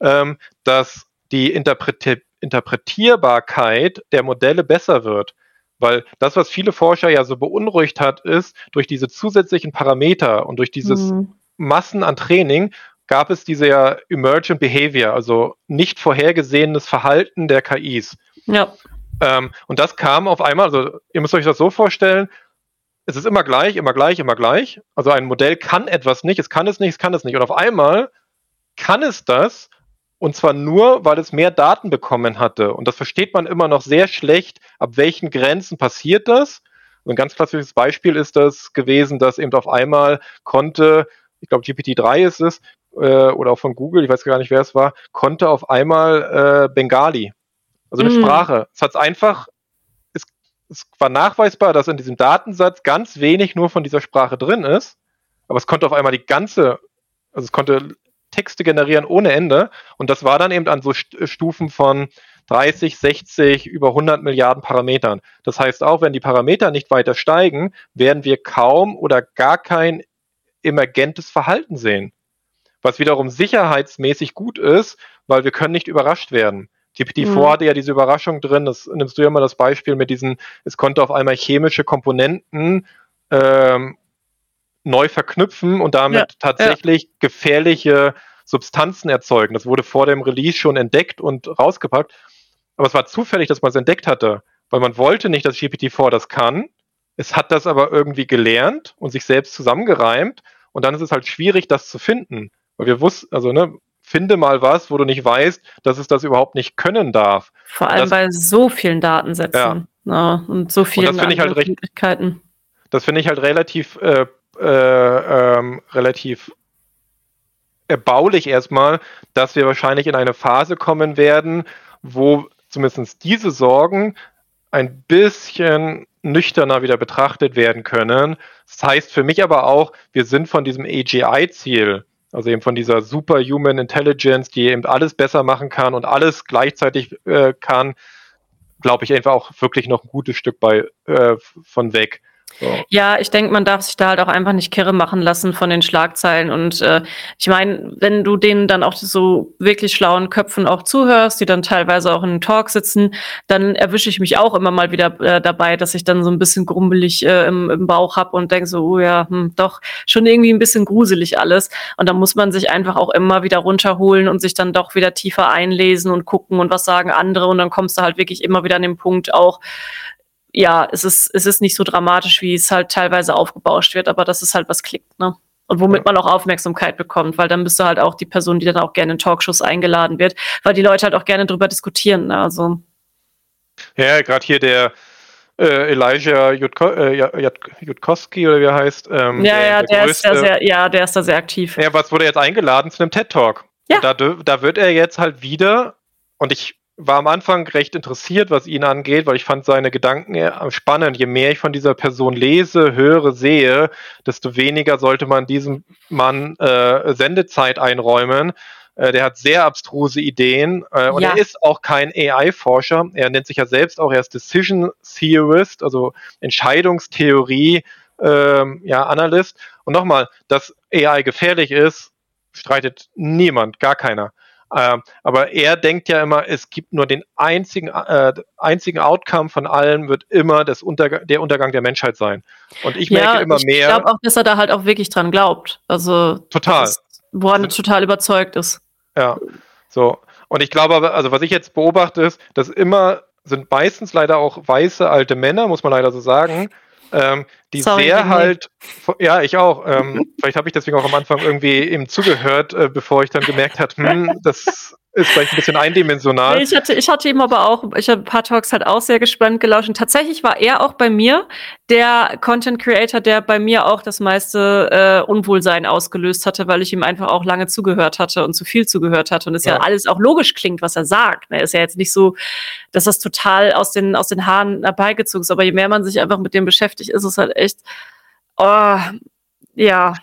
ähm, dass die Interpreti Interpretierbarkeit der Modelle besser wird. Weil das, was viele Forscher ja so beunruhigt hat, ist, durch diese zusätzlichen Parameter und durch dieses mhm. Massen an Training gab es diese ja Emergent Behavior, also nicht vorhergesehenes Verhalten der KIs. Ja. Ähm, und das kam auf einmal, also ihr müsst euch das so vorstellen, es ist immer gleich, immer gleich, immer gleich. Also ein Modell kann etwas nicht, es kann es nicht, es kann es nicht. Und auf einmal kann es das, und zwar nur, weil es mehr Daten bekommen hatte. Und das versteht man immer noch sehr schlecht, ab welchen Grenzen passiert das. ein ganz klassisches Beispiel ist das gewesen, dass eben auf einmal konnte, ich glaube GPT-3 ist es, äh, oder auch von Google, ich weiß gar nicht, wer es war, konnte auf einmal äh, Bengali. Also eine mhm. Sprache. Es hat einfach, es es war nachweisbar, dass in diesem Datensatz ganz wenig nur von dieser Sprache drin ist, aber es konnte auf einmal die ganze, also es konnte Texte generieren ohne Ende und das war dann eben an so Stufen von 30, 60, über 100 Milliarden Parametern. Das heißt, auch wenn die Parameter nicht weiter steigen, werden wir kaum oder gar kein emergentes Verhalten sehen. Was wiederum sicherheitsmäßig gut ist, weil wir können nicht überrascht werden. GPT-4 mhm. hatte ja diese Überraschung drin, das nimmst du ja mal das Beispiel mit diesen, es konnte auf einmal chemische Komponenten ähm, neu verknüpfen und damit ja, tatsächlich ja. gefährliche Substanzen erzeugen. Das wurde vor dem Release schon entdeckt und rausgepackt. Aber es war zufällig, dass man es entdeckt hatte, weil man wollte nicht, dass GPT-4 das kann. Es hat das aber irgendwie gelernt und sich selbst zusammengereimt. Und dann ist es halt schwierig, das zu finden. Weil wir wussten, also, ne, finde mal was, wo du nicht weißt, dass es das überhaupt nicht können darf. Vor allem das, bei so vielen Datensätzen ja. ne, und so vielen und das halt recht, Möglichkeiten. Das finde ich halt relativ, äh, äh, ähm, relativ erbaulich erstmal, dass wir wahrscheinlich in eine Phase kommen werden, wo zumindest diese Sorgen ein bisschen nüchterner wieder betrachtet werden können. Das heißt für mich aber auch, wir sind von diesem AGI-Ziel, also eben von dieser Superhuman Intelligence, die eben alles besser machen kann und alles gleichzeitig äh, kann, glaube ich einfach auch wirklich noch ein gutes Stück bei äh, von weg. So. Ja, ich denke, man darf sich da halt auch einfach nicht kirre machen lassen von den Schlagzeilen. Und äh, ich meine, wenn du denen dann auch so wirklich schlauen Köpfen auch zuhörst, die dann teilweise auch in einem Talk sitzen, dann erwische ich mich auch immer mal wieder äh, dabei, dass ich dann so ein bisschen grummelig äh, im, im Bauch hab und denke so, oh ja, hm, doch, schon irgendwie ein bisschen gruselig alles. Und da muss man sich einfach auch immer wieder runterholen und sich dann doch wieder tiefer einlesen und gucken und was sagen andere. Und dann kommst du halt wirklich immer wieder an den Punkt auch, ja, es ist, es ist nicht so dramatisch, wie es halt teilweise aufgebauscht wird, aber das ist halt was klickt, ne? Und womit man auch Aufmerksamkeit bekommt, weil dann bist du halt auch die Person, die dann auch gerne in Talkshows eingeladen wird, weil die Leute halt auch gerne drüber diskutieren. Ne? Also. Ja, gerade hier der äh, Elijah Jutko, äh, Jutkowski oder wie er heißt. Ähm, ja, der, ja, der, der ist da sehr, ja, der ist da sehr aktiv. Ja, was wurde jetzt eingeladen zu einem TED Talk? Ja. Da, da wird er jetzt halt wieder, und ich war am Anfang recht interessiert, was ihn angeht, weil ich fand seine Gedanken spannend. Je mehr ich von dieser Person lese, höre, sehe, desto weniger sollte man diesem Mann äh, Sendezeit einräumen. Äh, der hat sehr abstruse Ideen äh, und ja. er ist auch kein AI-Forscher. Er nennt sich ja selbst auch erst Decision Theorist, also Entscheidungstheorie, ähm, ja, Analyst. Und nochmal, dass AI gefährlich ist, streitet niemand, gar keiner. Ähm, aber er denkt ja immer, es gibt nur den einzigen, äh, einzigen Outcome von allen wird immer das Unterg der Untergang der Menschheit sein. Und ich merke ja, immer ich mehr. Ich glaube auch, dass er da halt auch wirklich dran glaubt. Also total. Ist, woran er total überzeugt ist. Ja. So. Und ich glaube aber, also was ich jetzt beobachte, ist, dass immer sind meistens leider auch weiße alte Männer, muss man leider so sagen, ähm, die Sorry, sehr halt, ja, ich auch. Ähm, *laughs* vielleicht habe ich deswegen auch am Anfang irgendwie eben zugehört, äh, bevor ich dann gemerkt habe, hm, das ist vielleicht ein bisschen eindimensional. Ich hatte, ich hatte ihm aber auch, ich habe ein paar Talks halt auch sehr gespannt gelauscht. Und tatsächlich war er auch bei mir der Content Creator, der bei mir auch das meiste äh, Unwohlsein ausgelöst hatte, weil ich ihm einfach auch lange zugehört hatte und zu viel zugehört hatte. Und es ja. ja alles auch logisch klingt, was er sagt. Er ist ja jetzt nicht so, dass das total aus den, aus den Haaren herbeigezogen ist. Aber je mehr man sich einfach mit dem beschäftigt, ist es halt echt, oh, ja.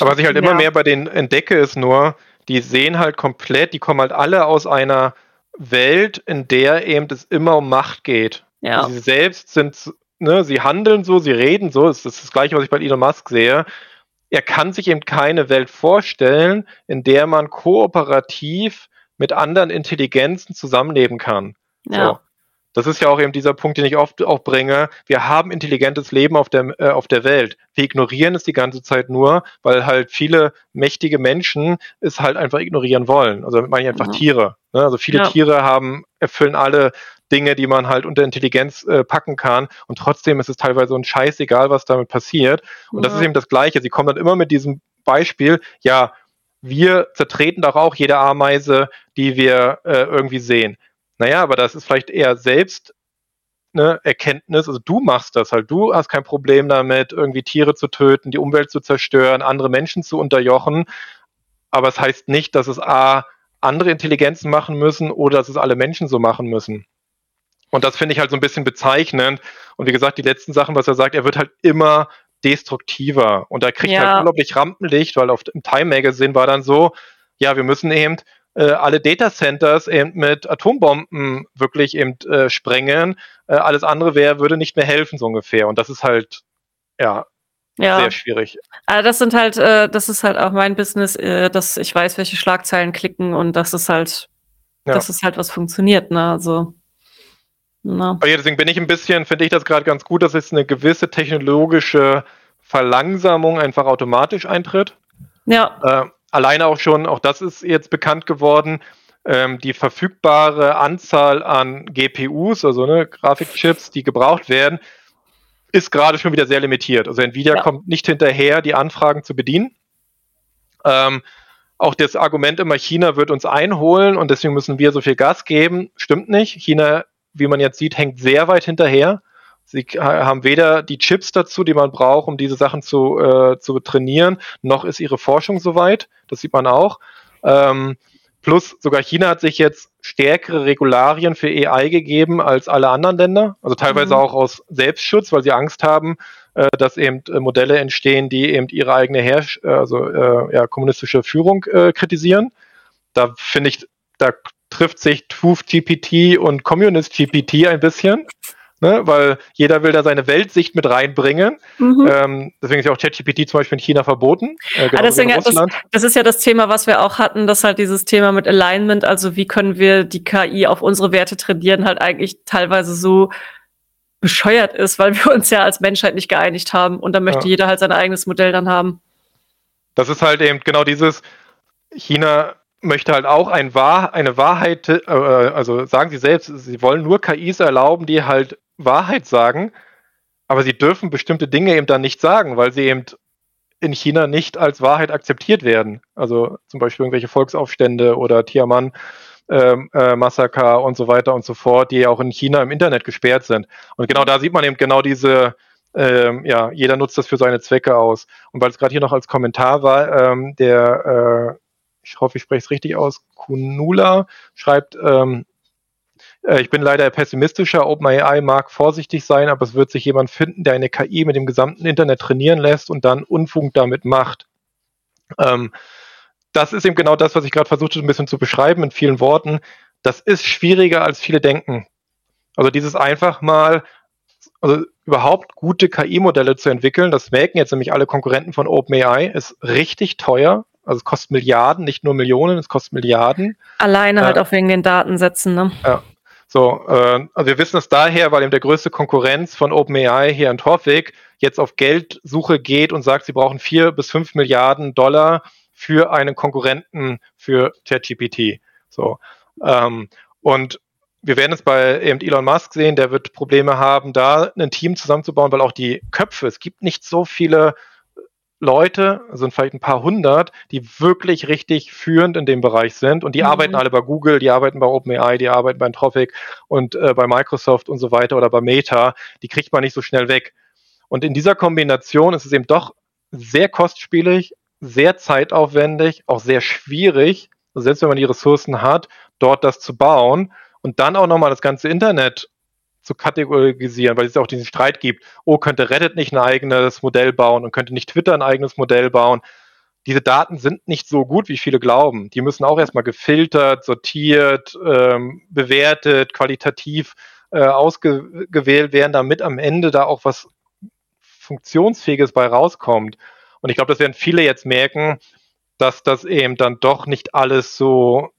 Aber was ich halt immer mehr bei denen entdecke, ist nur, die sehen halt komplett, die kommen halt alle aus einer Welt, in der eben es immer um Macht geht. Ja. Sie selbst sind, ne, sie handeln so, sie reden so, das ist das Gleiche, was ich bei Elon Musk sehe. Er kann sich eben keine Welt vorstellen, in der man kooperativ mit anderen Intelligenzen zusammenleben kann. Ja. So. Das ist ja auch eben dieser Punkt, den ich oft auch bringe. Wir haben intelligentes Leben auf der, äh, auf der Welt. Wir ignorieren es die ganze Zeit nur, weil halt viele mächtige Menschen es halt einfach ignorieren wollen. Also meine ich einfach mhm. Tiere. Ne? Also viele ja. Tiere haben, erfüllen alle Dinge, die man halt unter Intelligenz äh, packen kann. Und trotzdem ist es teilweise so ein Scheiß egal, was damit passiert. Und ja. das ist eben das Gleiche. Sie kommen dann immer mit diesem Beispiel, ja, wir zertreten doch auch jede Ameise, die wir äh, irgendwie sehen. Naja, aber das ist vielleicht eher selbst eine Erkenntnis, also du machst das halt, du hast kein Problem damit, irgendwie Tiere zu töten, die Umwelt zu zerstören, andere Menschen zu unterjochen, aber es heißt nicht, dass es A, andere Intelligenzen machen müssen oder dass es alle Menschen so machen müssen. Und das finde ich halt so ein bisschen bezeichnend. Und wie gesagt, die letzten Sachen, was er sagt, er wird halt immer destruktiver. Und er kriegt ja. halt unglaublich Rampenlicht, weil auf dem Time Magazine war dann so, ja, wir müssen eben äh, alle Data Centers eben mit Atombomben wirklich eben äh, sprengen. Äh, alles andere wäre, würde nicht mehr helfen, so ungefähr. Und das ist halt, ja, ja. sehr schwierig. Aber das sind halt, äh, das ist halt auch mein Business, äh, dass ich weiß, welche Schlagzeilen klicken und das ist halt, ja. das ist halt was funktioniert, ne? Also. Na. Aber ja, deswegen bin ich ein bisschen, finde ich das gerade ganz gut, dass jetzt eine gewisse technologische Verlangsamung einfach automatisch eintritt. Ja. Äh, alleine auch schon, auch das ist jetzt bekannt geworden, ähm, die verfügbare Anzahl an GPUs, also ne, Grafikchips, die gebraucht werden, ist gerade schon wieder sehr limitiert. Also Nvidia ja. kommt nicht hinterher, die Anfragen zu bedienen. Ähm, auch das Argument immer, China wird uns einholen und deswegen müssen wir so viel Gas geben, stimmt nicht. China, wie man jetzt sieht, hängt sehr weit hinterher. Sie haben weder die Chips dazu, die man braucht, um diese Sachen zu, äh, zu trainieren, noch ist ihre Forschung soweit. Das sieht man auch. Ähm, plus sogar China hat sich jetzt stärkere Regularien für AI gegeben als alle anderen Länder. Also teilweise mhm. auch aus Selbstschutz, weil sie Angst haben, äh, dass eben äh, Modelle entstehen, die eben ihre eigene Herrsch äh, also äh, ja, kommunistische Führung äh, kritisieren. Da finde ich, da trifft sich Truth GPT und Communist GPT ein bisschen ne? weil jeder will da seine Weltsicht mit reinbringen. Mhm. Ähm, deswegen ist ja auch ChatGPT zum Beispiel in China verboten. Äh, genau ah, deswegen, in Russland. Das, das, ist ja das Thema, was wir auch hatten, dass halt dieses Thema mit Alignment, also wie können wir die KI auf unsere Werte trainieren, halt eigentlich teilweise so bescheuert ist, weil *laughs* wir uns ja als Menschheit nicht geeinigt haben und dann möchte ja. jeder halt sein eigenes Modell dann haben. Das ist halt eben genau dieses China möchte halt auch ein Wahr, eine Wahrheit, äh, also sagen sie selbst, sie wollen nur KIs erlauben, die halt Wahrheit sagen, aber sie dürfen bestimmte Dinge eben dann nicht sagen, weil sie eben in China nicht als Wahrheit akzeptiert werden. Also zum Beispiel irgendwelche Volksaufstände oder Tiaman. Ähm, äh, Massaker und so weiter und so fort, die auch in China im Internet gesperrt sind. Und genau da sieht man eben genau diese, ähm, ja, jeder nutzt das für seine Zwecke aus. Und weil es gerade hier noch als Kommentar war, ähm, der, äh, ich hoffe, ich spreche es richtig aus, Kunula schreibt, ähm, äh, ich bin leider pessimistischer. OpenAI mag vorsichtig sein, aber es wird sich jemand finden, der eine KI mit dem gesamten Internet trainieren lässt und dann Unfug damit macht. Ähm, das ist eben genau das, was ich gerade versuchte, ein bisschen zu beschreiben in vielen Worten. Das ist schwieriger, als viele denken. Also dieses einfach mal, also überhaupt gute KI-Modelle zu entwickeln, das merken jetzt nämlich alle Konkurrenten von OpenAI, ist richtig teuer. Also es kostet Milliarden, nicht nur Millionen, es kostet Milliarden. Alleine halt äh, halt auch wegen den Datensätzen, ne? Ja. So, äh, also wir wissen es daher, weil eben der größte Konkurrenz von OpenAI hier in Torvik jetzt auf Geldsuche geht und sagt, sie brauchen vier bis fünf Milliarden Dollar für einen Konkurrenten für ChatGPT. So, ähm, und wir werden es bei eben Elon Musk sehen, der wird Probleme haben, da ein Team zusammenzubauen, weil auch die Köpfe, es gibt nicht so viele Leute, sind vielleicht ein paar hundert, die wirklich richtig führend in dem Bereich sind und die mhm. arbeiten alle bei Google, die arbeiten bei OpenAI, die arbeiten bei Anthropic und äh, bei Microsoft und so weiter oder bei Meta, die kriegt man nicht so schnell weg. Und in dieser Kombination ist es eben doch sehr kostspielig, sehr zeitaufwendig, auch sehr schwierig, selbst wenn man die Ressourcen hat, dort das zu bauen und dann auch nochmal das ganze Internet zu kategorisieren, weil es auch diesen Streit gibt, oh, könnte Reddit nicht ein eigenes Modell bauen und könnte nicht Twitter ein eigenes Modell bauen. Diese Daten sind nicht so gut, wie viele glauben. Die müssen auch erstmal gefiltert, sortiert, ähm, bewertet, qualitativ äh, ausgewählt werden, damit am Ende da auch was Funktionsfähiges bei rauskommt. Und ich glaube, das werden viele jetzt merken, dass das eben dann doch nicht alles so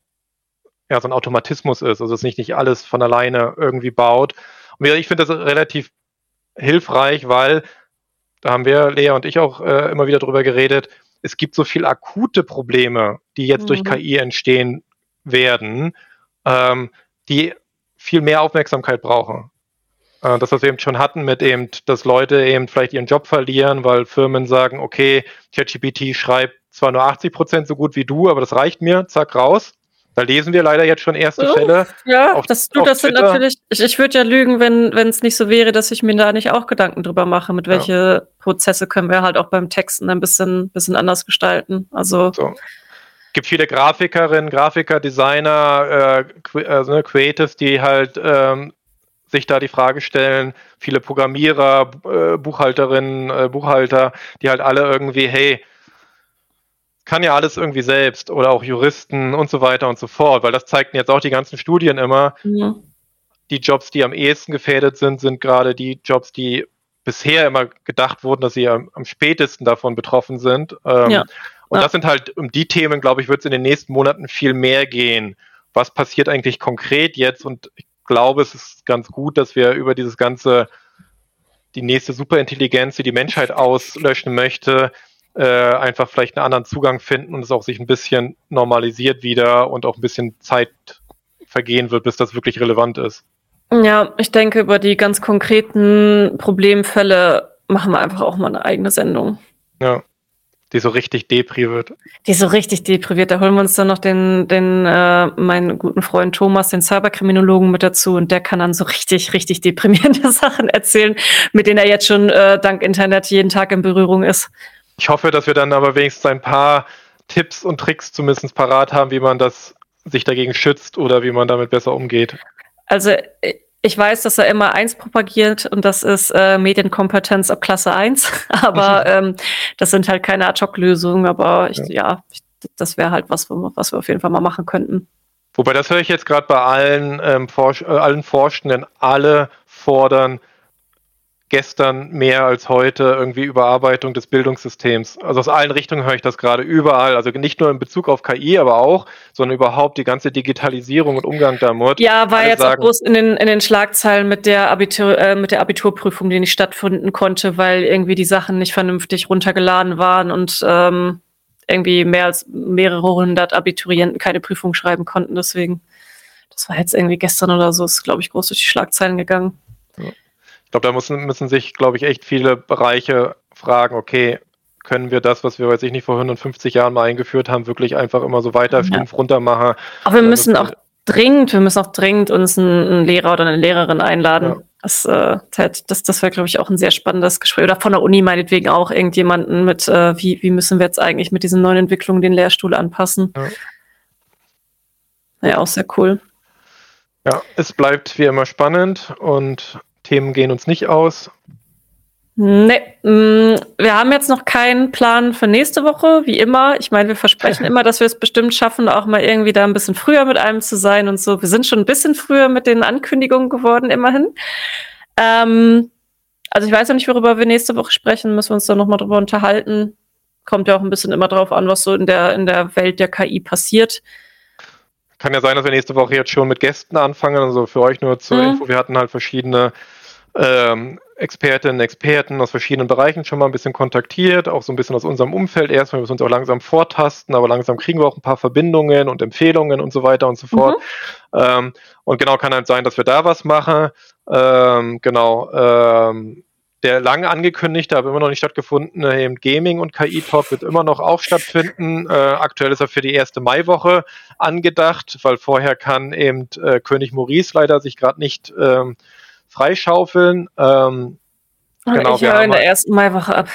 ja, so ein Automatismus ist, also dass nicht, nicht alles von alleine irgendwie baut. Und ich finde das relativ hilfreich, weil da haben wir, Lea und ich auch äh, immer wieder drüber geredet, es gibt so viele akute Probleme, die jetzt mhm. durch KI entstehen werden, ähm, die viel mehr Aufmerksamkeit brauchen. Äh, das, was wir eben schon hatten mit eben, dass Leute eben vielleicht ihren Job verlieren, weil Firmen sagen, okay, ChatGPT schreibt zwar nur 80 Prozent so gut wie du, aber das reicht mir, zack, raus. Da lesen wir leider jetzt schon erste Fälle. Ja, auf, das, du, das sind natürlich, ich, ich würde ja lügen, wenn es nicht so wäre, dass ich mir da nicht auch Gedanken drüber mache, mit welche ja. Prozesse können wir halt auch beim Texten ein bisschen, bisschen anders gestalten. Also. So. gibt viele Grafikerinnen, Grafiker, Designer, äh, also, Creatives, die halt ähm, sich da die Frage stellen, viele Programmierer, äh, Buchhalterinnen, äh, Buchhalter, die halt alle irgendwie, hey, kann ja alles irgendwie selbst oder auch Juristen und so weiter und so fort, weil das zeigten jetzt auch die ganzen Studien immer. Ja. Die Jobs, die am ehesten gefährdet sind, sind gerade die Jobs, die bisher immer gedacht wurden, dass sie am, am spätesten davon betroffen sind. Ähm, ja. Und ja. das sind halt um die Themen, glaube ich, wird es in den nächsten Monaten viel mehr gehen. Was passiert eigentlich konkret jetzt? Und ich glaube, es ist ganz gut, dass wir über dieses ganze, die nächste Superintelligenz, die die Menschheit auslöschen möchte, äh, einfach vielleicht einen anderen Zugang finden und es auch sich ein bisschen normalisiert wieder und auch ein bisschen Zeit vergehen wird, bis das wirklich relevant ist. Ja, ich denke, über die ganz konkreten Problemfälle machen wir einfach auch mal eine eigene Sendung. Ja. Die so richtig depri wird. Die so richtig depri wird. Da holen wir uns dann noch den, den äh, meinen guten Freund Thomas, den Cyberkriminologen, mit dazu und der kann dann so richtig, richtig deprimierende *laughs* Sachen erzählen, mit denen er jetzt schon äh, dank Internet jeden Tag in Berührung ist. Ich hoffe, dass wir dann aber wenigstens ein paar Tipps und Tricks zumindest parat haben, wie man das sich dagegen schützt oder wie man damit besser umgeht. Also ich weiß, dass er immer eins propagiert und das ist äh, Medienkompetenz ab Klasse 1. *laughs* aber *laughs* ähm, das sind halt keine Ad-Hoc-Lösungen, aber ich, ja, ja ich, das wäre halt was, was wir auf jeden Fall mal machen könnten. Wobei das höre ich jetzt gerade bei allen, ähm, Forsch äh, allen Forschenden, alle fordern gestern mehr als heute irgendwie Überarbeitung des Bildungssystems. Also aus allen Richtungen höre ich das gerade überall. Also nicht nur in Bezug auf KI, aber auch, sondern überhaupt die ganze Digitalisierung und Umgang damit. Ja, war jetzt sagen, auch bloß in den, in den Schlagzeilen mit der, Abitur, äh, mit der Abiturprüfung, die nicht stattfinden konnte, weil irgendwie die Sachen nicht vernünftig runtergeladen waren und ähm, irgendwie mehr als mehrere hundert Abiturienten keine Prüfung schreiben konnten. Deswegen, das war jetzt irgendwie gestern oder so, ist, glaube ich, groß durch die Schlagzeilen gegangen. Ja glaube, da müssen, müssen sich, glaube ich, echt viele Bereiche fragen, okay, können wir das, was wir, weiß ich nicht, vor 150 Jahren mal eingeführt haben, wirklich einfach immer so weiter ja. stumpf runter machen. Aber wir müssen auch dringend, wir müssen auch dringend uns einen, Lehrer oder eine Lehrerin einladen. Ja. Das, äh, das, das wäre, glaube ich, auch ein sehr spannendes Gespräch. Oder von der Uni meinetwegen auch irgendjemanden mit, äh, wie, wie müssen wir jetzt eigentlich mit diesen neuen Entwicklungen den Lehrstuhl anpassen. Ja. ja, auch sehr cool. Ja, es bleibt wie immer spannend und Themen gehen uns nicht aus. Nee, mm, wir haben jetzt noch keinen Plan für nächste Woche, wie immer. Ich meine, wir versprechen *laughs* immer, dass wir es bestimmt schaffen, auch mal irgendwie da ein bisschen früher mit einem zu sein und so. Wir sind schon ein bisschen früher mit den Ankündigungen geworden, immerhin. Ähm, also ich weiß ja nicht, worüber wir nächste Woche sprechen, müssen wir uns da nochmal drüber unterhalten. Kommt ja auch ein bisschen immer drauf an, was so in der, in der Welt der KI passiert. Kann ja sein, dass wir nächste Woche jetzt schon mit Gästen anfangen. Also für euch nur zur mhm. Info, wir hatten halt verschiedene ähm, Expertinnen, Experten aus verschiedenen Bereichen schon mal ein bisschen kontaktiert, auch so ein bisschen aus unserem Umfeld erstmal, wir müssen uns auch langsam vortasten, aber langsam kriegen wir auch ein paar Verbindungen und Empfehlungen und so weiter und so fort. Mhm. Ähm, und genau kann halt sein, dass wir da was machen. Ähm, genau. Ähm, der lange angekündigte, aber immer noch nicht stattgefundene eben Gaming und KI-Talk wird immer noch auch stattfinden. Äh, aktuell ist er für die erste Maiwoche angedacht, weil vorher kann eben äh, König Maurice leider sich gerade nicht ähm, freischaufeln. Ähm, genau, ich höre in der halt, ersten Maiwoche ab.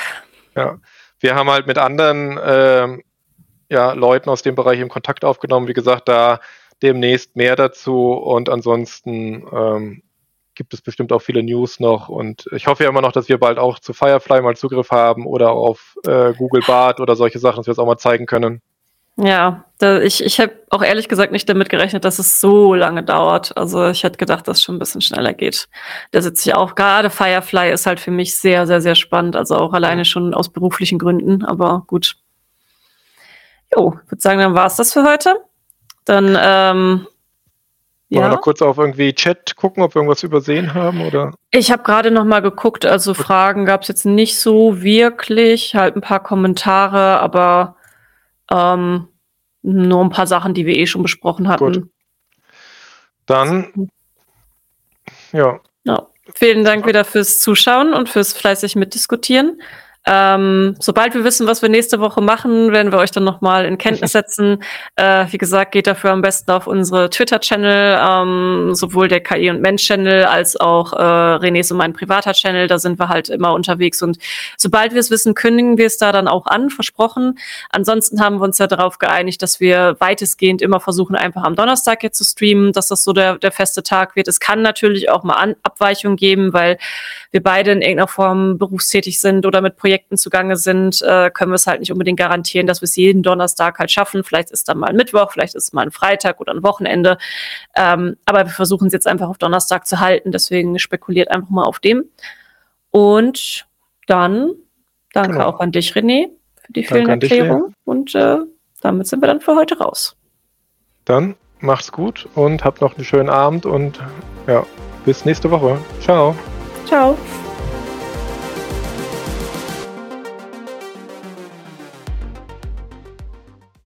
Ja, wir haben halt mit anderen ähm, ja, Leuten aus dem Bereich im Kontakt aufgenommen. Wie gesagt, da demnächst mehr dazu und ansonsten ähm, gibt es bestimmt auch viele News noch und ich hoffe ja immer noch, dass wir bald auch zu Firefly mal Zugriff haben oder auf äh, Google Bart oder solche Sachen, dass wir es auch mal zeigen können. Ja, da, ich, ich habe auch ehrlich gesagt nicht damit gerechnet, dass es so lange dauert. Also ich hätte gedacht, dass es schon ein bisschen schneller geht. Da sitze ich auch. Gerade Firefly ist halt für mich sehr, sehr, sehr spannend. Also auch alleine schon aus beruflichen Gründen. Aber gut. Jo, würde sagen, dann war es das für heute. Dann ähm, ja. Wollen wir noch kurz auf irgendwie Chat gucken, ob wir irgendwas übersehen haben? Oder? Ich habe gerade noch mal geguckt, also Fragen gab es jetzt nicht so wirklich, halt ein paar Kommentare, aber ähm, nur ein paar Sachen, die wir eh schon besprochen hatten. Gut. Dann, ja. ja. Vielen Dank wieder fürs Zuschauen und fürs fleißig mitdiskutieren. Ähm, sobald wir wissen, was wir nächste Woche machen, werden wir euch dann nochmal in Kenntnis setzen. *laughs* Äh, wie gesagt, geht dafür am besten auf unsere Twitter-Channel, ähm, sowohl der KI und Mensch-Channel als auch äh, Renés und mein privater Channel. Da sind wir halt immer unterwegs. Und sobald wir es wissen, kündigen wir es da dann auch an, versprochen. Ansonsten haben wir uns ja darauf geeinigt, dass wir weitestgehend immer versuchen, einfach am Donnerstag jetzt zu streamen, dass das so der, der feste Tag wird. Es kann natürlich auch mal an Abweichungen geben, weil wir beide in irgendeiner Form berufstätig sind oder mit Projekten zugange sind, äh, können wir es halt nicht unbedingt garantieren, dass wir es jeden Donnerstag halt schaffen. Vielleicht ist dann mal ein Mittwoch, vielleicht ist es mal ein Freitag oder ein Wochenende. Ähm, aber wir versuchen es jetzt einfach auf Donnerstag zu halten. Deswegen spekuliert einfach mal auf dem. Und dann danke genau. auch an dich, René, für die vielen Erklärungen. Und äh, damit sind wir dann für heute raus. Dann macht's gut und habt noch einen schönen Abend und ja, bis nächste Woche. Ciao. Ciao.